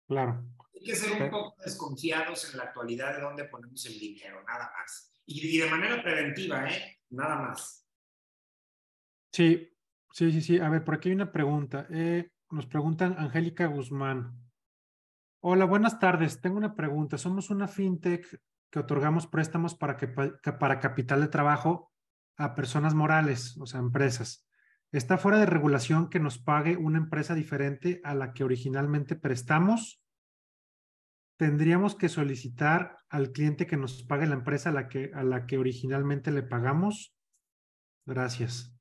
Claro. Hay que ser un poco desconfiados en la actualidad de dónde ponemos el dinero, nada más. Y, de manera preventiva, ¿eh? Nada más. Sí, sí, sí, sí. A ver, por aquí hay una pregunta. Eh, nos preguntan Angélica Guzmán. Hola, buenas tardes. Tengo una pregunta. Somos una fintech que otorgamos préstamos para, que, para capital de trabajo a personas morales, o sea, empresas. Está fuera de regulación que nos pague una empresa diferente a la que originalmente prestamos. Tendríamos que solicitar al cliente que nos pague la empresa a la que, a la que originalmente le pagamos. Gracias.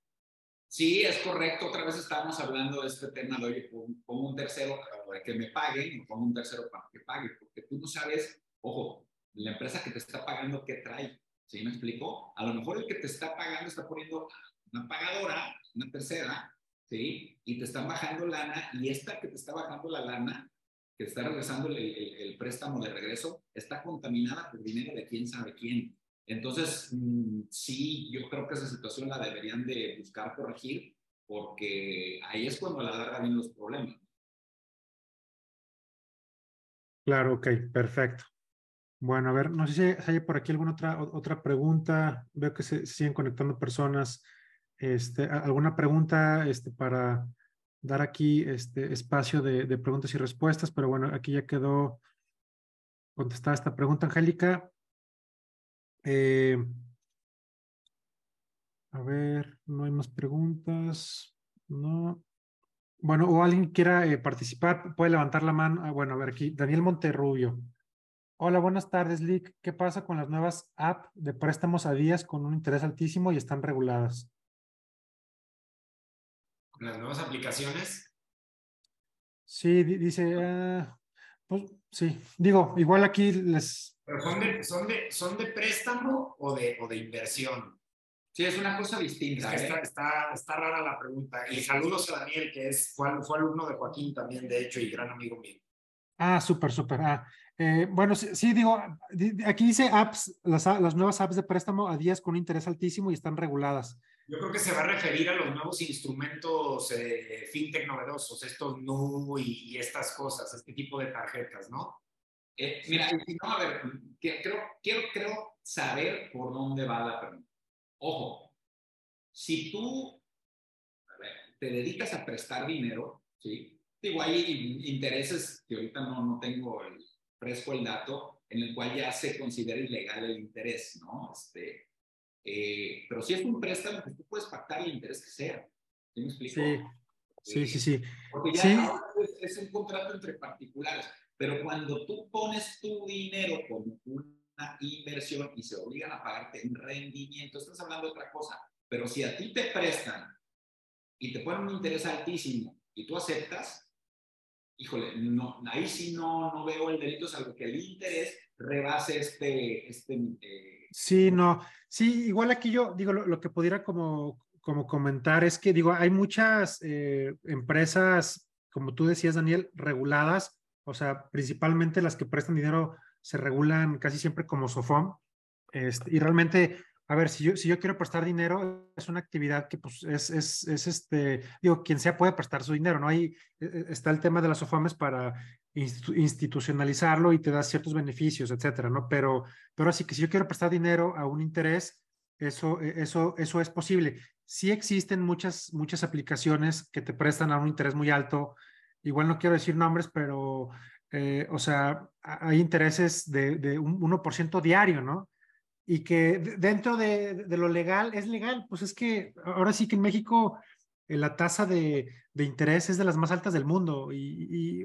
Sí, es correcto. Otra vez estábamos hablando de este tema de, oye, pongo un tercero para que me pague, o pongo un tercero para que pague, porque tú no sabes, ojo, la empresa que te está pagando, ¿qué trae? ¿Sí me explico? A lo mejor el que te está pagando está poniendo una pagadora, una tercera, ¿sí? Y te están bajando lana y esta que te está bajando la lana, que está regresando el, préstamo de regreso, está contaminada por dinero de quién sabe quién. Entonces, mm, sí, yo creo que esa situación la deberían de buscar corregir porque ahí es cuando la larga vienen los problemas. Claro, ok, perfecto. Bueno, a ver, no sé si hay por aquí alguna otra, otra pregunta. Veo que se, siguen conectando personas. Este, ¿Alguna pregunta este, para dar aquí este espacio de, preguntas y respuestas? Pero bueno, aquí ya quedó contestada esta pregunta, Angélica. Eh, a ver, no hay más preguntas. No. Bueno, o alguien quiera eh, participar, puede levantar la mano. Ah, bueno, a ver aquí, Daniel Monterrubio. Hola, buenas tardes, Lick. ¿Qué pasa con las nuevas apps de préstamos a días con un interés altísimo y están reguladas? ¿Con las nuevas aplicaciones? Sí, dice, ah, pues sí, digo, igual aquí les... ¿Pero son de, son de, son de préstamo o de, o de inversión? Sí, es una cosa distinta. Es que está, ¿eh? está, está, rara la pregunta. Y saludos a Daniel, que es, fue, fue alumno de Joaquín también, de hecho, y gran amigo mío. Ah, súper, súper. Ah, eh, bueno, sí, sí, digo, aquí dice apps, las, las nuevas apps de préstamo a días con interés altísimo y están reguladas. Yo creo que se va a referir a los nuevos instrumentos eh, fintech novedosos, estos NU y, y, estas cosas, este tipo de tarjetas, ¿no? Eh, mira, no, a ver, creo, quiero, creo saber por dónde va la pregunta. Ojo, si tú a ver, te dedicas a prestar dinero, ¿sí? Digo, hay intereses que ahorita no, no tengo el, fresco el dato, en el cual ya se considera ilegal el interés, ¿no? Este, eh, pero si es un préstamo, pues tú puedes pactar el interés que sea. ¿Sí me explico? Sí, sí, sí. sí. Porque ya sí. es, es, un contrato entre particulares, pero cuando tú pones tu dinero como una inversión y se obligan a pagarte en rendimiento, estás hablando de otra cosa. Pero si a ti te prestan y te ponen un interés altísimo y tú aceptas, híjole, no, ahí sí no, no veo el delito, salvo que el interés rebase este... este eh, sí, no, sí, igual aquí yo digo, lo, que pudiera como, como comentar es que digo, hay muchas eh, empresas, como tú decías, Daniel, reguladas, o sea, principalmente las que prestan dinero se regulan casi siempre como SOFOM, este, y realmente a ver, si yo, quiero prestar dinero, es una actividad que pues es, es, es este, digo, quien sea puede prestar su dinero, ¿no? Ahí e, e, está el tema de las OFAMES para institucionalizarlo y te da ciertos beneficios, etcétera, ¿no? Pero, pero así que si yo quiero prestar dinero a un interés, eso, e, eso, eso es posible. Sí existen muchas, muchas aplicaciones que te prestan a un interés muy alto. Igual no quiero decir nombres, pero, eh, o sea, hay intereses de, de un 1% diario, ¿no? Y que dentro de, lo legal es legal. Pues es que ahora sí que en México eh, la tasa de, de, interés es de las más altas del mundo y, y,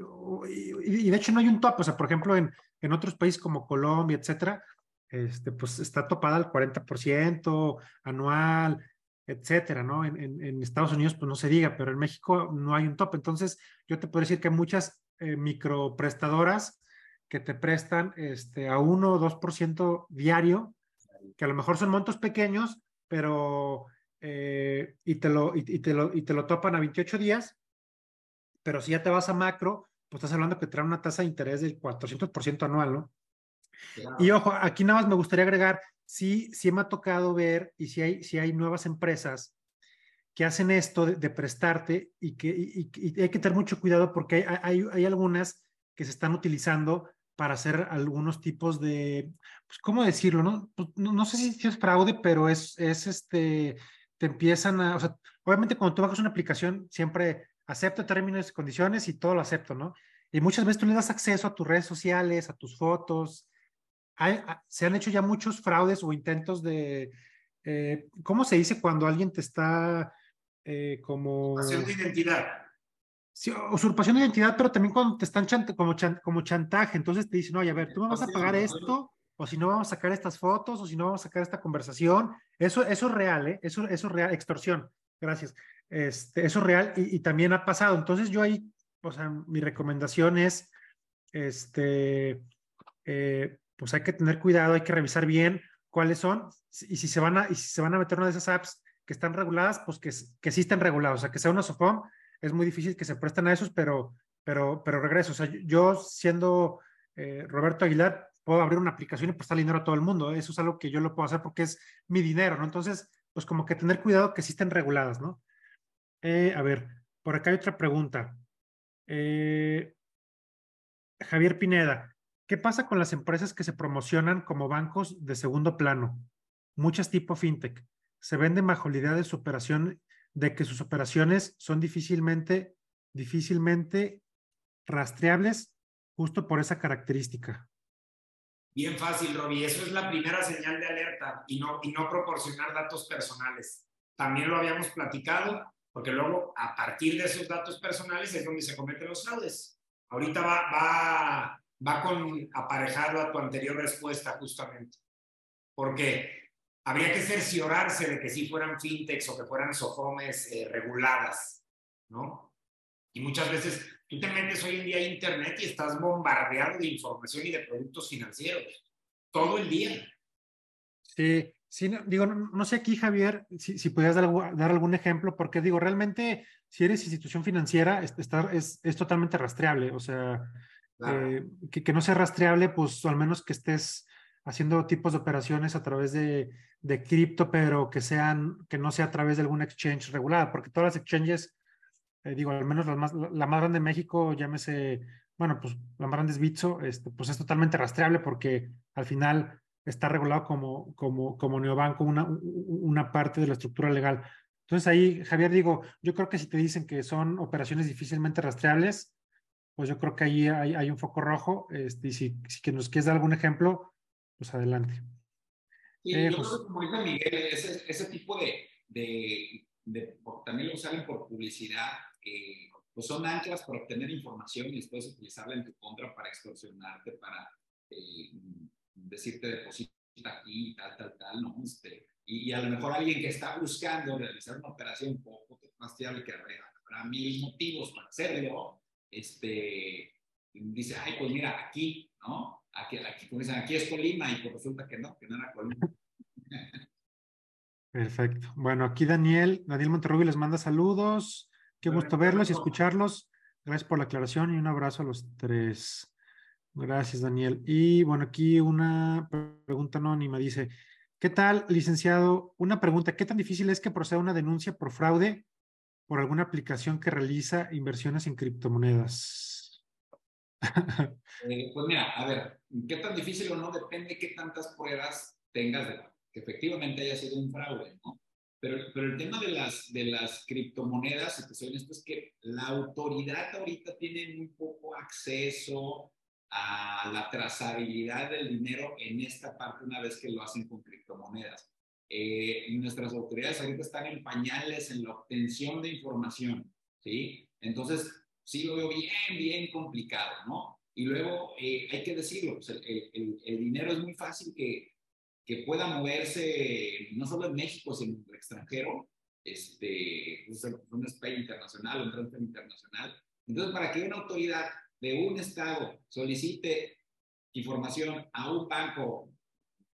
y, de hecho no hay un top. O sea, por ejemplo, en, en otros países como Colombia, etcétera, este, pues está topada al 40% anual, etcétera, ¿no? En, Estados Unidos, pues no se diga, pero en México no hay un top. Entonces, yo te puedo decir que muchas eh, microprestadoras que te prestan este, a 1 o 2% diario, que a lo mejor son montos pequeños, pero eh, y, te lo, y, y, te lo, y te lo topan a 28 días, pero si ya te vas a macro, pues estás hablando que trae una tasa de interés del 400% anual, ¿no? Claro. Y ojo, aquí nada más me gustaría agregar, sí, sí me ha tocado ver y si hay, si hay nuevas empresas que hacen esto de, de prestarte y que y, y hay que tener mucho cuidado porque hay, hay, hay algunas que se están utilizando para hacer algunos tipos de, pues, ¿cómo decirlo? No, pues, no, no sé si es fraude, pero es, es este, te empiezan a, o sea, obviamente cuando tú bajas una aplicación, siempre acepto términos y condiciones y todo lo acepto, ¿no? Y muchas veces tú le das acceso a tus redes sociales, a tus fotos. Hay, se han hecho ya muchos fraudes o intentos de, eh, ¿cómo se dice cuando alguien te está eh, como... Usurpación de identidad. Sí, usurpación de identidad, pero también cuando te están como, chan como chantaje, entonces te dicen, oye, a ver, tú me vas a pagar esto, o si no vamos a sacar estas fotos, o si no vamos a sacar esta conversación. Eso, eso es real, ¿eh? Eso, eso es real, extorsión, gracias. Este, eso es real y, y, también ha pasado. Entonces yo ahí, o sea, mi recomendación es, este, eh, pues hay que tener cuidado, hay que revisar bien cuáles son y si se van a, y si se van a meter una de esas apps que están reguladas, pues que, que sí estén reguladas, o sea, que sea una SOFOM, es muy difícil que se presten a esos, pero, pero, pero regreso. O sea, yo siendo eh, Roberto Aguilar, puedo abrir una aplicación y prestar dinero a todo el mundo. Eso es algo que yo lo puedo hacer porque es mi dinero, ¿no? Entonces, pues como que tener cuidado que sí estén reguladas, ¿no? Eh, a ver, por acá hay otra pregunta. Eh, Javier Pineda, ¿qué pasa con las empresas que se promocionan como bancos de segundo plano? Muchas tipo fintech. Se venden bajo la idea de su operación, de que sus operaciones son difícilmente, difícilmente rastreables justo por esa característica. Bien fácil, Robbie. Eso es la primera señal de alerta y no, y no proporcionar datos personales. También lo habíamos platicado, porque luego a partir de esos datos personales es donde se cometen los fraudes. Ahorita va, va, va con aparejado a tu anterior respuesta justamente. Porque habría que cerciorarse de que sí fueran fintechs o que fueran sofomes eh, reguladas, ¿no? Y muchas veces Tú te metes hoy en día a Internet y estás bombardeado de información y de productos financieros todo el día. Sí, sí, digo, no, sé aquí, Javier, si, si pudieras dar, dar, algún ejemplo, porque digo, realmente, si eres institución financiera, es, es, es totalmente rastreable, o sea, eh, que, que, no sea rastreable, pues al menos que estés haciendo tipos de operaciones a través de, de cripto, pero que sean, que no sea a través de alguna exchange regulada, porque todas las exchanges eh, digo, al menos la más, la más grande de México, llámese, bueno, pues la más grande es Bitso, este, pues es totalmente rastreable porque al final está regulado como, como, como neobanco, una, una parte de la estructura legal. Entonces ahí, Javier, digo, yo creo que si te dicen que son operaciones difícilmente rastreables, pues yo creo que ahí hay, hay un foco rojo. Este, y si, si que nos quieres dar algún ejemplo, pues adelante. Sí, eh, yo creo que como dijo Miguel, ese, ese tipo de, de, de, también lo usan por publicidad, eh, pues son anclas para obtener información y después utilizarla en tu contra para extorsionarte, para eh, decirte deposita aquí, tal, tal, tal, ¿no? Este, y, a lo mejor alguien que está buscando realizar una operación poco más fiable, que habrá, mil motivos para hacerlo, este, dice, ay, pues mira, aquí, ¿no? Aquí, aquí, como dicen, aquí es Colima, y pues resulta que no, que no era Colima. Perfecto. Bueno, aquí Daniel, Daniel Monterrubio les manda saludos. Qué gusto verlos y escucharlos. Gracias por la aclaración y un abrazo a los tres. Gracias, Daniel. Y bueno, aquí una pregunta anónima dice, ¿qué tal, licenciado? Una pregunta, ¿qué tan difícil es que proceda una denuncia por fraude por alguna aplicación que realiza inversiones en criptomonedas? Eh, pues mira, a ver, ¿qué tan difícil o no? Depende qué tantas pruebas tengas de que efectivamente haya sido un fraude, ¿no? Pero, pero el tema de las, de las criptomonedas, si te soy honesto, es que la autoridad ahorita tiene muy poco acceso a la trazabilidad del dinero en esta parte una vez que lo hacen con criptomonedas. Eh, nuestras autoridades ahorita están en pañales en la obtención de información, ¿sí? Entonces, sí lo veo bien, bien complicado, ¿no? Y luego eh, hay que decirlo, el, dinero es muy fácil que, que pueda moverse no solo en México, sino en el extranjero, este, pues, un SPAY internacional, un transfer internacional. Entonces, para que una autoridad de un estado solicite información a un banco,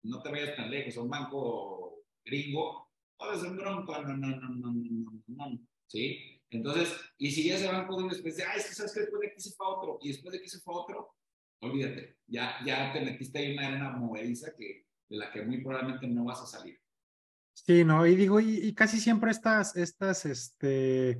no te vayas tan lejos, a un banco gringo, puede ser un bronco, no, no, no, no, no, no. Entonces, y si ese banco después de, ah, es que sabes que después de aquí se fue otro, y después de aquí se fue otro, olvídate, ya, ya te metiste ahí una arena movediza que de la que muy probablemente no vas a salir. Sí, no, y digo, y, casi siempre estas, estas, este,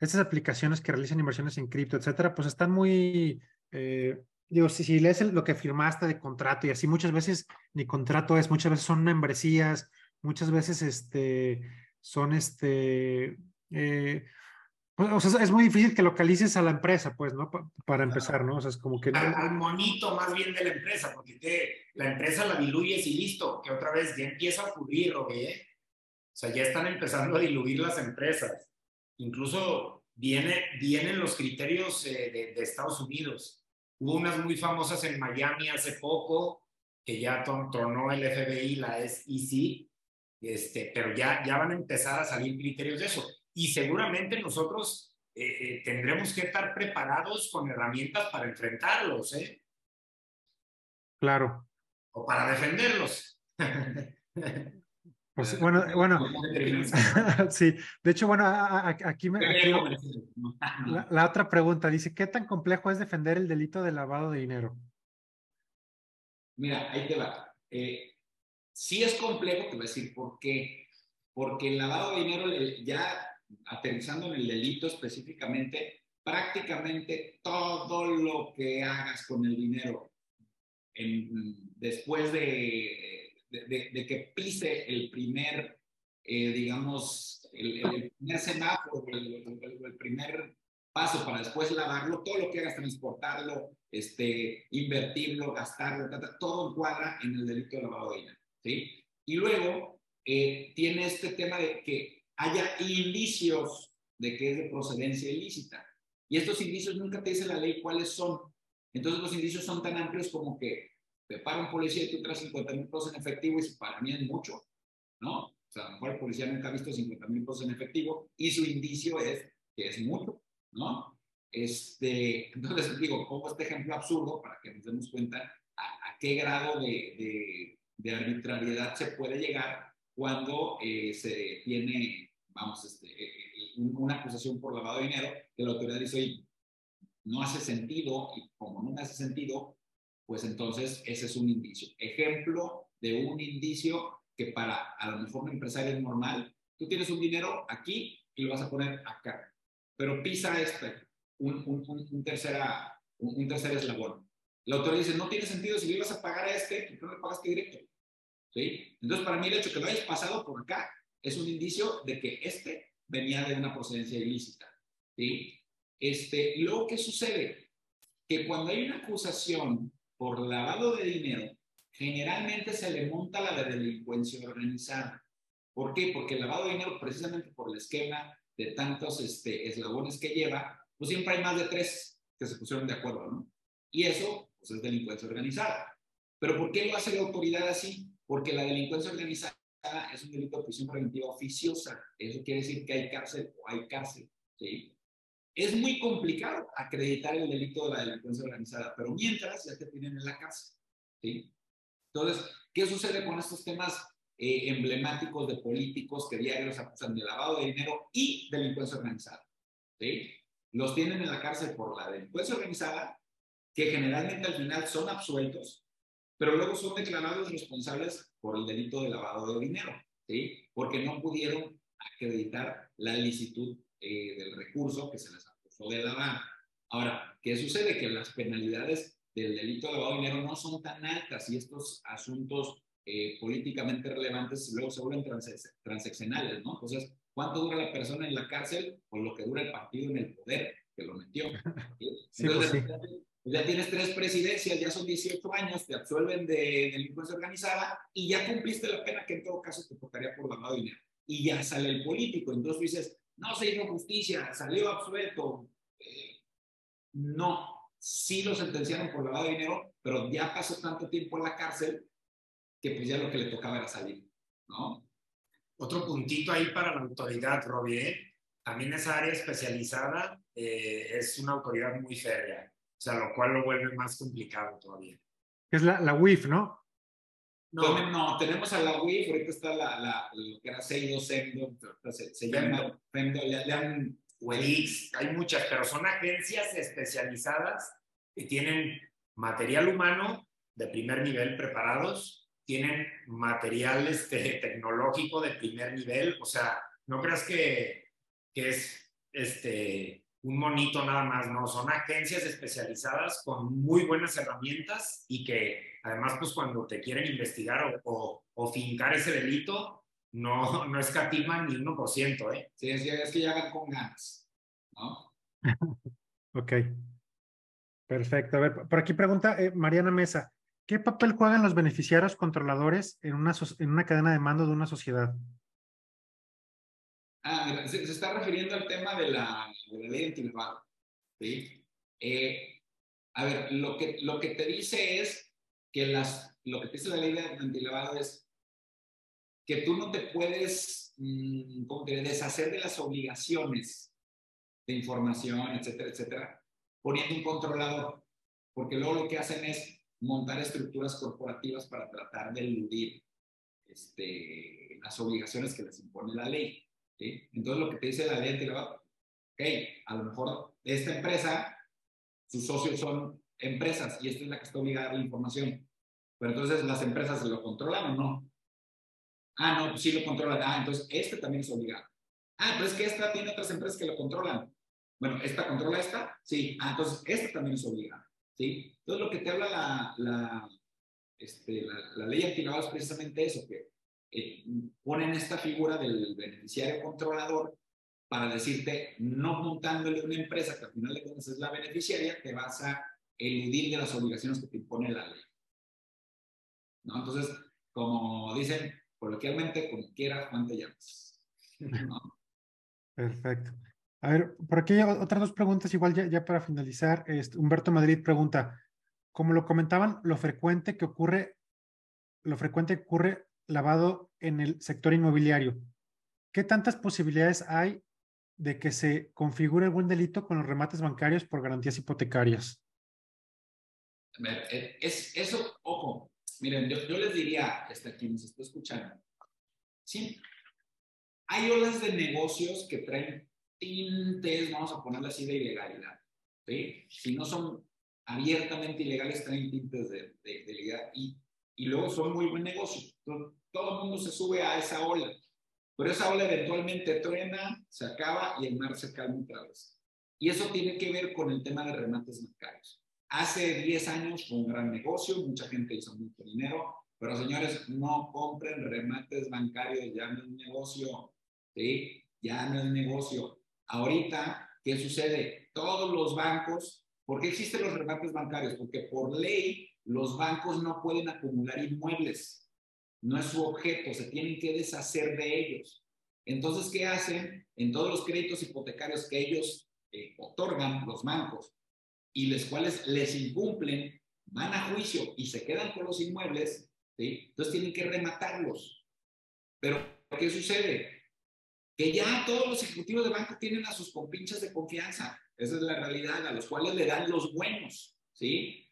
estas aplicaciones que realizan inversiones en cripto, etcétera, pues están muy, eh, digo, si, si lees lo que firmaste de contrato y así, muchas veces ni contrato es, muchas veces son membresías, muchas veces, este, son, este, eh, o sea, es muy difícil que localices a la empresa, pues, ¿no? para empezar, ¿no? O sea, es como que... Al, monito más bien de la empresa, porque te, la empresa la diluyes y listo, que otra vez ya empieza a ocurrir, ¿ok? O sea, ya están empezando a diluir las empresas. Incluso viene, vienen los criterios eh, de, de, Estados Unidos. Hubo unas muy famosas en Miami hace poco, que ya tronó el FBI, la SEC, este, pero ya, ya van a empezar a salir criterios de eso y seguramente nosotros eh, eh, tendremos que estar preparados con herramientas para enfrentarlos, ¿eh? Claro. O para defenderlos. Pues, bueno, bueno, sí, de hecho, bueno, aquí me... la, otra pregunta dice, ¿qué tan complejo es defender el delito de lavado de dinero? Mira, ahí te va. Eh, sí es complejo, te voy a decir por qué. Porque el lavado de dinero ya aterrizando en el delito específicamente, prácticamente todo lo que hagas con el dinero después de, de, que pise el primer, eh, digamos, el, primer semáforo, el, primer paso para después lavarlo, todo lo que hagas, transportarlo, este, invertirlo, gastarlo, todo encuadra en el delito de lavado de dinero. ¿sí? Y luego eh, tiene este tema de que haya indicios de que es de procedencia ilícita. Y estos indicios nunca te dice la ley cuáles son. Entonces los indicios son tan amplios como que te para un policía y tú traes 50 mil pesos en efectivo y para mí es mucho, ¿no? O sea, a lo mejor el policía nunca ha visto 50 mil pesos en efectivo y su indicio es que es mucho, ¿no? Este, entonces digo, pongo este ejemplo absurdo para que nos demos cuenta a, qué grado de, de, arbitrariedad se puede llegar cuando eh, se tiene, vamos, este, eh, eh, una acusación por lavado de dinero, que la autoridad dice, oye, no hace sentido, y como no me hace sentido, pues entonces ese es un indicio. Ejemplo de un indicio que para a lo mejor un empresario es normal, tú tienes un dinero aquí y lo vas a poner acá, pero pisa este, un, un, un, tercera, un, tercer eslabón. La autoridad dice, no tiene sentido, si le ibas a pagar a este, ¿por qué no le pagaste directo? ¿Sí? Entonces, para mí el hecho que lo hayas pasado por acá es un indicio de que este venía de una procedencia ilícita. ¿sí? Este, luego, ¿qué sucede? Que cuando hay una acusación por lavado de dinero, generalmente se le monta la de delincuencia organizada. ¿Por qué? Porque el lavado de dinero, precisamente por el esquema de tantos este, eslabones que lleva, pues siempre hay más de tres que se pusieron de acuerdo, ¿no? Y eso, pues es delincuencia organizada. Pero ¿por qué lo hace la autoridad así? Porque la delincuencia organizada es un delito de prisión preventiva oficiosa. Eso quiere decir que hay cárcel o hay cárcel, ¿sí? Es muy complicado acreditar el delito de la delincuencia organizada, pero mientras ya te tienen en la cárcel. ¿sí? Entonces, ¿qué sucede con estos temas eh, emblemáticos de políticos que diarios acusan de lavado de dinero y delincuencia organizada? ¿sí? Los tienen en la cárcel por la delincuencia organizada, que generalmente al final son absueltos, pero luego son declarados responsables por el delito de lavado de dinero, ¿sí? porque no pudieron acreditar la licitud eh, del recurso que se les acusó de lavar. Ahora, ¿qué sucede? Que las penalidades del delito de lavado de dinero no son tan altas y estos asuntos eh, políticamente relevantes luego se vuelven transaccionales, ¿no? Entonces, ¿cuánto dura la persona en la cárcel? O lo que dura el partido en el poder que lo metió. Entonces, pues ya tienes tres presidencias, ya son 18 años, te absuelven de delincuencia organizada y ya cumpliste la pena que en todo caso te tocaría por lavado de dinero. Y ya sale el político. Entonces dices, no se hizo justicia, salió absuelto. Eh, no, sí lo sentenciaron por lavado de dinero, pero ya pasó tanto tiempo en la cárcel que pues ya lo que le tocaba era salir, ¿no? Otro puntito ahí para la autoridad, Robbie, ¿eh? también esa área especializada eh, es una autoridad muy férrea, o sea, lo cual lo vuelve más complicado todavía. Es la, la WIF, ¿no? No, no, tenemos a la WIF, ahorita está la, la, lo que era Seido, Sendo, se, se llama Fendo, le, han... hay muchas, pero son agencias especializadas que tienen material humano de primer nivel preparados, tienen material este, tecnológico de primer nivel, o sea, no creas que, que es este, un monito nada más, no, son agencias especializadas con muy buenas herramientas y que además pues cuando te quieren investigar o, o, fincar ese delito, no, no escatiman ni 1%, ¿eh? Sí, es, es que ya van con ganas, ¿no? ok. Perfecto. A ver, por aquí pregunta eh, Mariana Mesa, ¿qué papel juegan los beneficiarios controladores en una, en una cadena de mando de una sociedad? Ah, se, está refiriendo al tema de la, de la ley antilavado. ¿sí? Eh, a ver, lo que, lo que te dice es que las, lo que te dice la ley de antilavado es que tú no te puedes mmm, deshacer de las obligaciones de información, etcétera, etcétera, poniendo un controlador, porque luego lo que hacen es montar estructuras corporativas para tratar de eludir este, las obligaciones que les impone la ley. Entonces lo que te dice la ley antilavado, ok, a lo mejor esta empresa, sus socios son empresas y esta es la que está obligada a la información. Pero entonces las empresas se lo controlan o no. Ah, no, pues sí lo controlan. Ah, entonces este también es obligado. Ah, pero es que esta tiene otras empresas que lo controlan. Bueno, ¿esta controla esta? Sí. Ah, entonces esta también es obligada. ¿Sí? Entonces lo que te habla la, la, este, la, ley antilavado es precisamente eso, que eh, ponen esta figura del beneficiario controlador para decirte, no montándole una empresa que al final de cuentas es la beneficiaria, te vas a eludir de las obligaciones que te impone la ley. ¿No? Entonces, como dicen coloquialmente, como quieras, Juan te llamas. Perfecto. A ver, por aquí hay otras dos preguntas, igual ya, ya para finalizar. Este, Humberto Madrid pregunta, como lo comentaban, lo frecuente que ocurre, lo frecuente que ocurre lavado en el sector inmobiliario. ¿Qué tantas posibilidades hay de que se configure algún delito con los remates bancarios por garantías hipotecarias? Eh, es, eso, ojo, miren, yo, les diría, hasta quien nos está escuchando, sí, hay olas de negocios que traen tintes, vamos a ponerle así, de ilegalidad. ¿sí? Si no son abiertamente ilegales, traen tintes de, de, ilegalidad y, y, luego son muy buen negocio. Todo el mundo se sube a esa ola, pero esa ola eventualmente truena, se acaba y el mar se calma otra vez. Y eso tiene que ver con el tema de remates bancarios. Hace 10 años fue un gran negocio, mucha gente hizo mucho dinero, pero señores, no compren remates bancarios, ya no es negocio, ¿sí? Ya no es negocio. Ahorita, ¿qué sucede? Todos los bancos, ¿por qué existen los remates bancarios? Porque por ley los bancos no pueden acumular inmuebles. No es su objeto, se tienen que deshacer de ellos. Entonces, ¿qué hacen? En todos los créditos hipotecarios que ellos eh, otorgan, los bancos, y los cuales les incumplen, van a juicio y se quedan con los inmuebles, entonces tienen que rematarlos. Pero, ¿qué sucede? que ya todos los ejecutivos de banco tienen a sus compinches de confianza. Esa es la realidad, a los cuales le dan los buenos, ¿sí?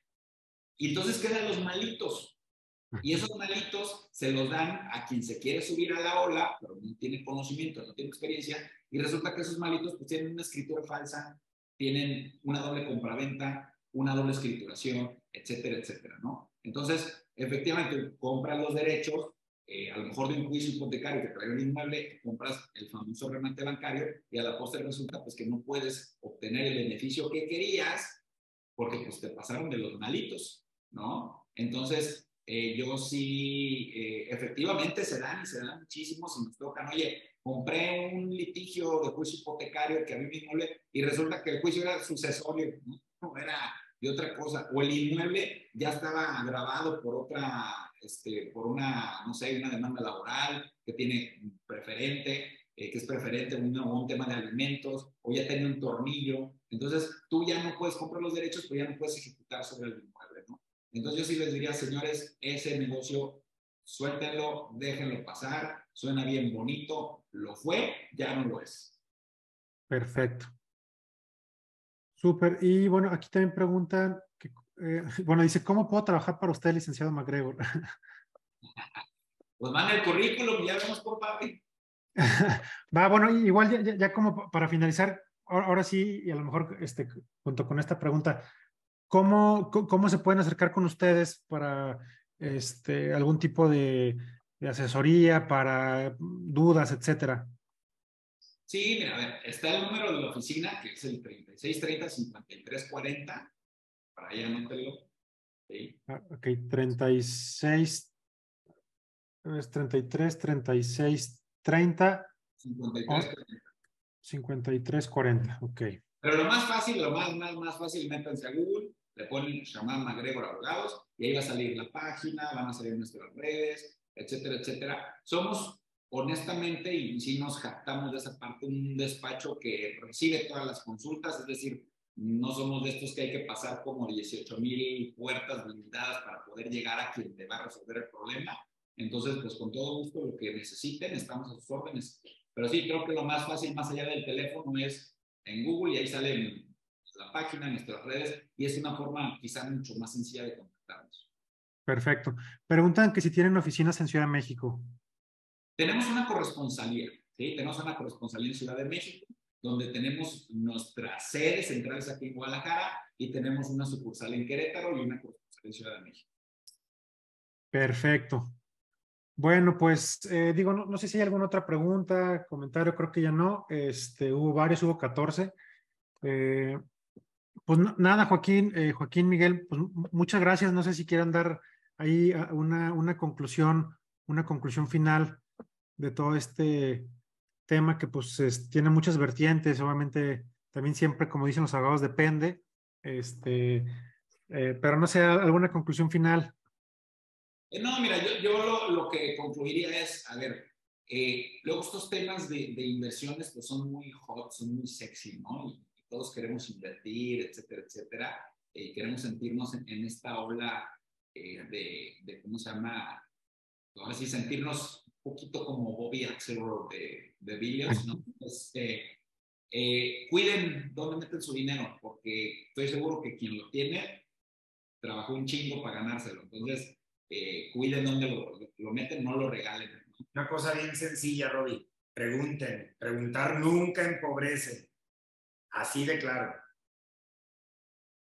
Y entonces quedan los malitos. Y esos malitos se los dan a quien se quiere subir a la ola, pero no tiene conocimiento, no tiene experiencia, y resulta que esos malitos pues tienen una escritura falsa, tienen una doble compraventa, una doble escrituración, etcétera, etcétera, ¿no? Entonces, efectivamente, compran los derechos, eh, a lo mejor de un juicio hipotecario que trae un inmueble, compras el famoso remate bancario y a la postre resulta pues que no puedes obtener el beneficio que querías porque pues te pasaron de los malitos, ¿no? Entonces, eh, yo sí, eh, efectivamente se dan y se dan muchísimos y nos tocan, oye, compré un litigio de juicio hipotecario que a mí mi inmueble y resulta que el juicio era sucesorio, no era de otra cosa, o el inmueble ya estaba grabado por otra este, por una, no sé, una demanda laboral que tiene preferente, eh, que es preferente un, un tema de alimentos, o ya tiene un tornillo. Entonces, tú ya no puedes comprar los derechos, pero ya no puedes ejecutar sobre el. Entonces, yo sí les diría, señores, ese negocio, suéltenlo, déjenlo pasar, suena bien bonito, lo fue, ya no lo es. Perfecto. Súper. Y bueno, aquí también preguntan eh, bueno, dice, ¿cómo puedo trabajar para usted, licenciado McGregor? Pues manda el currículum, ya vemos por papi. Va, bueno, igual ya, como para finalizar, ahora, sí, y a lo mejor este, junto con esta pregunta, ¿cómo, cómo se pueden acercar con ustedes para este, algún tipo de, de asesoría, para dudas, etcétera? Sí, mira, a ver, está el número de la oficina, que es el 3630-5340 para anótelo. ¿sí? Ah, ok, 36, es 33, 36, 30. 53, 40. 53, 40, ok. Pero lo más fácil, lo más, más, más fácil, métanse a Google, le ponen llamar MacGregor Abogados y ahí va a salir la página, van a salir nuestras redes, etcétera, etcétera. Somos, honestamente, y si nos jactamos de esa parte, un despacho que recibe todas las consultas, es decir, no somos de estos que hay que pasar como 18 mil puertas blindadas para poder llegar a quien te va a resolver el problema. Entonces, pues con todo gusto, lo que necesiten, estamos a sus órdenes. Pero sí, creo que lo más fácil, más allá del teléfono, es en Google y ahí sale la página, nuestras redes, y es una forma quizá mucho más sencilla de contactarnos. Perfecto. Preguntan que si tienen oficinas en Ciudad de México. Tenemos una corresponsalía, ¿sí? Tenemos una corresponsalía en Ciudad de México donde tenemos nuestras sedes centrales aquí en Guadalajara y tenemos una sucursal en Querétaro y una sucursal en Ciudad de México. Perfecto. Bueno, pues eh, digo, no, sé si hay alguna otra pregunta, comentario, creo que ya no. Este, hubo varios, hubo 14. Eh, pues nada, Joaquín, eh, Joaquín Miguel, pues muchas gracias. No sé si quieran dar ahí ah, una, una conclusión, una conclusión final de todo este tema que pues tiene muchas vertientes, obviamente también siempre, como dicen los abogados, depende, este, eh, pero no sé, alguna conclusión final. Eh, no, mira, yo, lo, que concluiría es, a ver, eh, luego estos temas de, de, inversiones pues son muy hot, son muy sexy, ¿no? Todos queremos invertir, etcétera, etcétera, y queremos sentirnos en, en esta ola de, de, ¿cómo se llama? Ahora sí, sentirnos un poquito como Bobby Axelrod de, de Billions, ¿no? Este, eh, cuiden dónde meten su dinero, porque estoy seguro que quien lo tiene trabajó un chingo para ganárselo. Entonces, eh, cuiden dónde lo, meten, no lo regalen. Una cosa bien sencilla, Robbie. Pregunten. Preguntar nunca empobrece. Así de claro.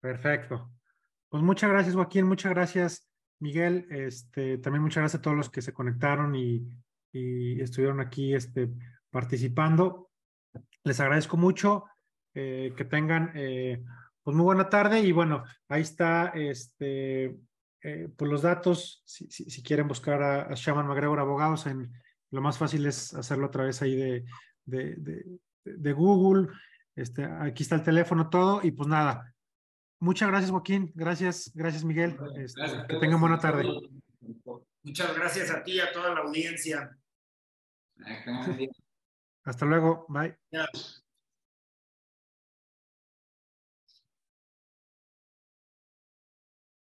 Perfecto. Pues muchas gracias, Joaquín. Muchas gracias, Miguel. Este, también muchas gracias a todos los que se conectaron y, estuvieron aquí este, participando. Les agradezco mucho, eh, que tengan eh, pues muy buena tarde y bueno, ahí está este, eh, pues los datos, si, si, quieren buscar a, Shaman McGregor Abogados, lo más fácil es hacerlo a través ahí de, de, de, Google, este, aquí está el teléfono, todo y pues nada. Muchas gracias Joaquín, gracias, gracias Miguel, este, que tengan buena tarde. Muchas gracias a ti y a toda la audiencia. Hasta luego. Bye.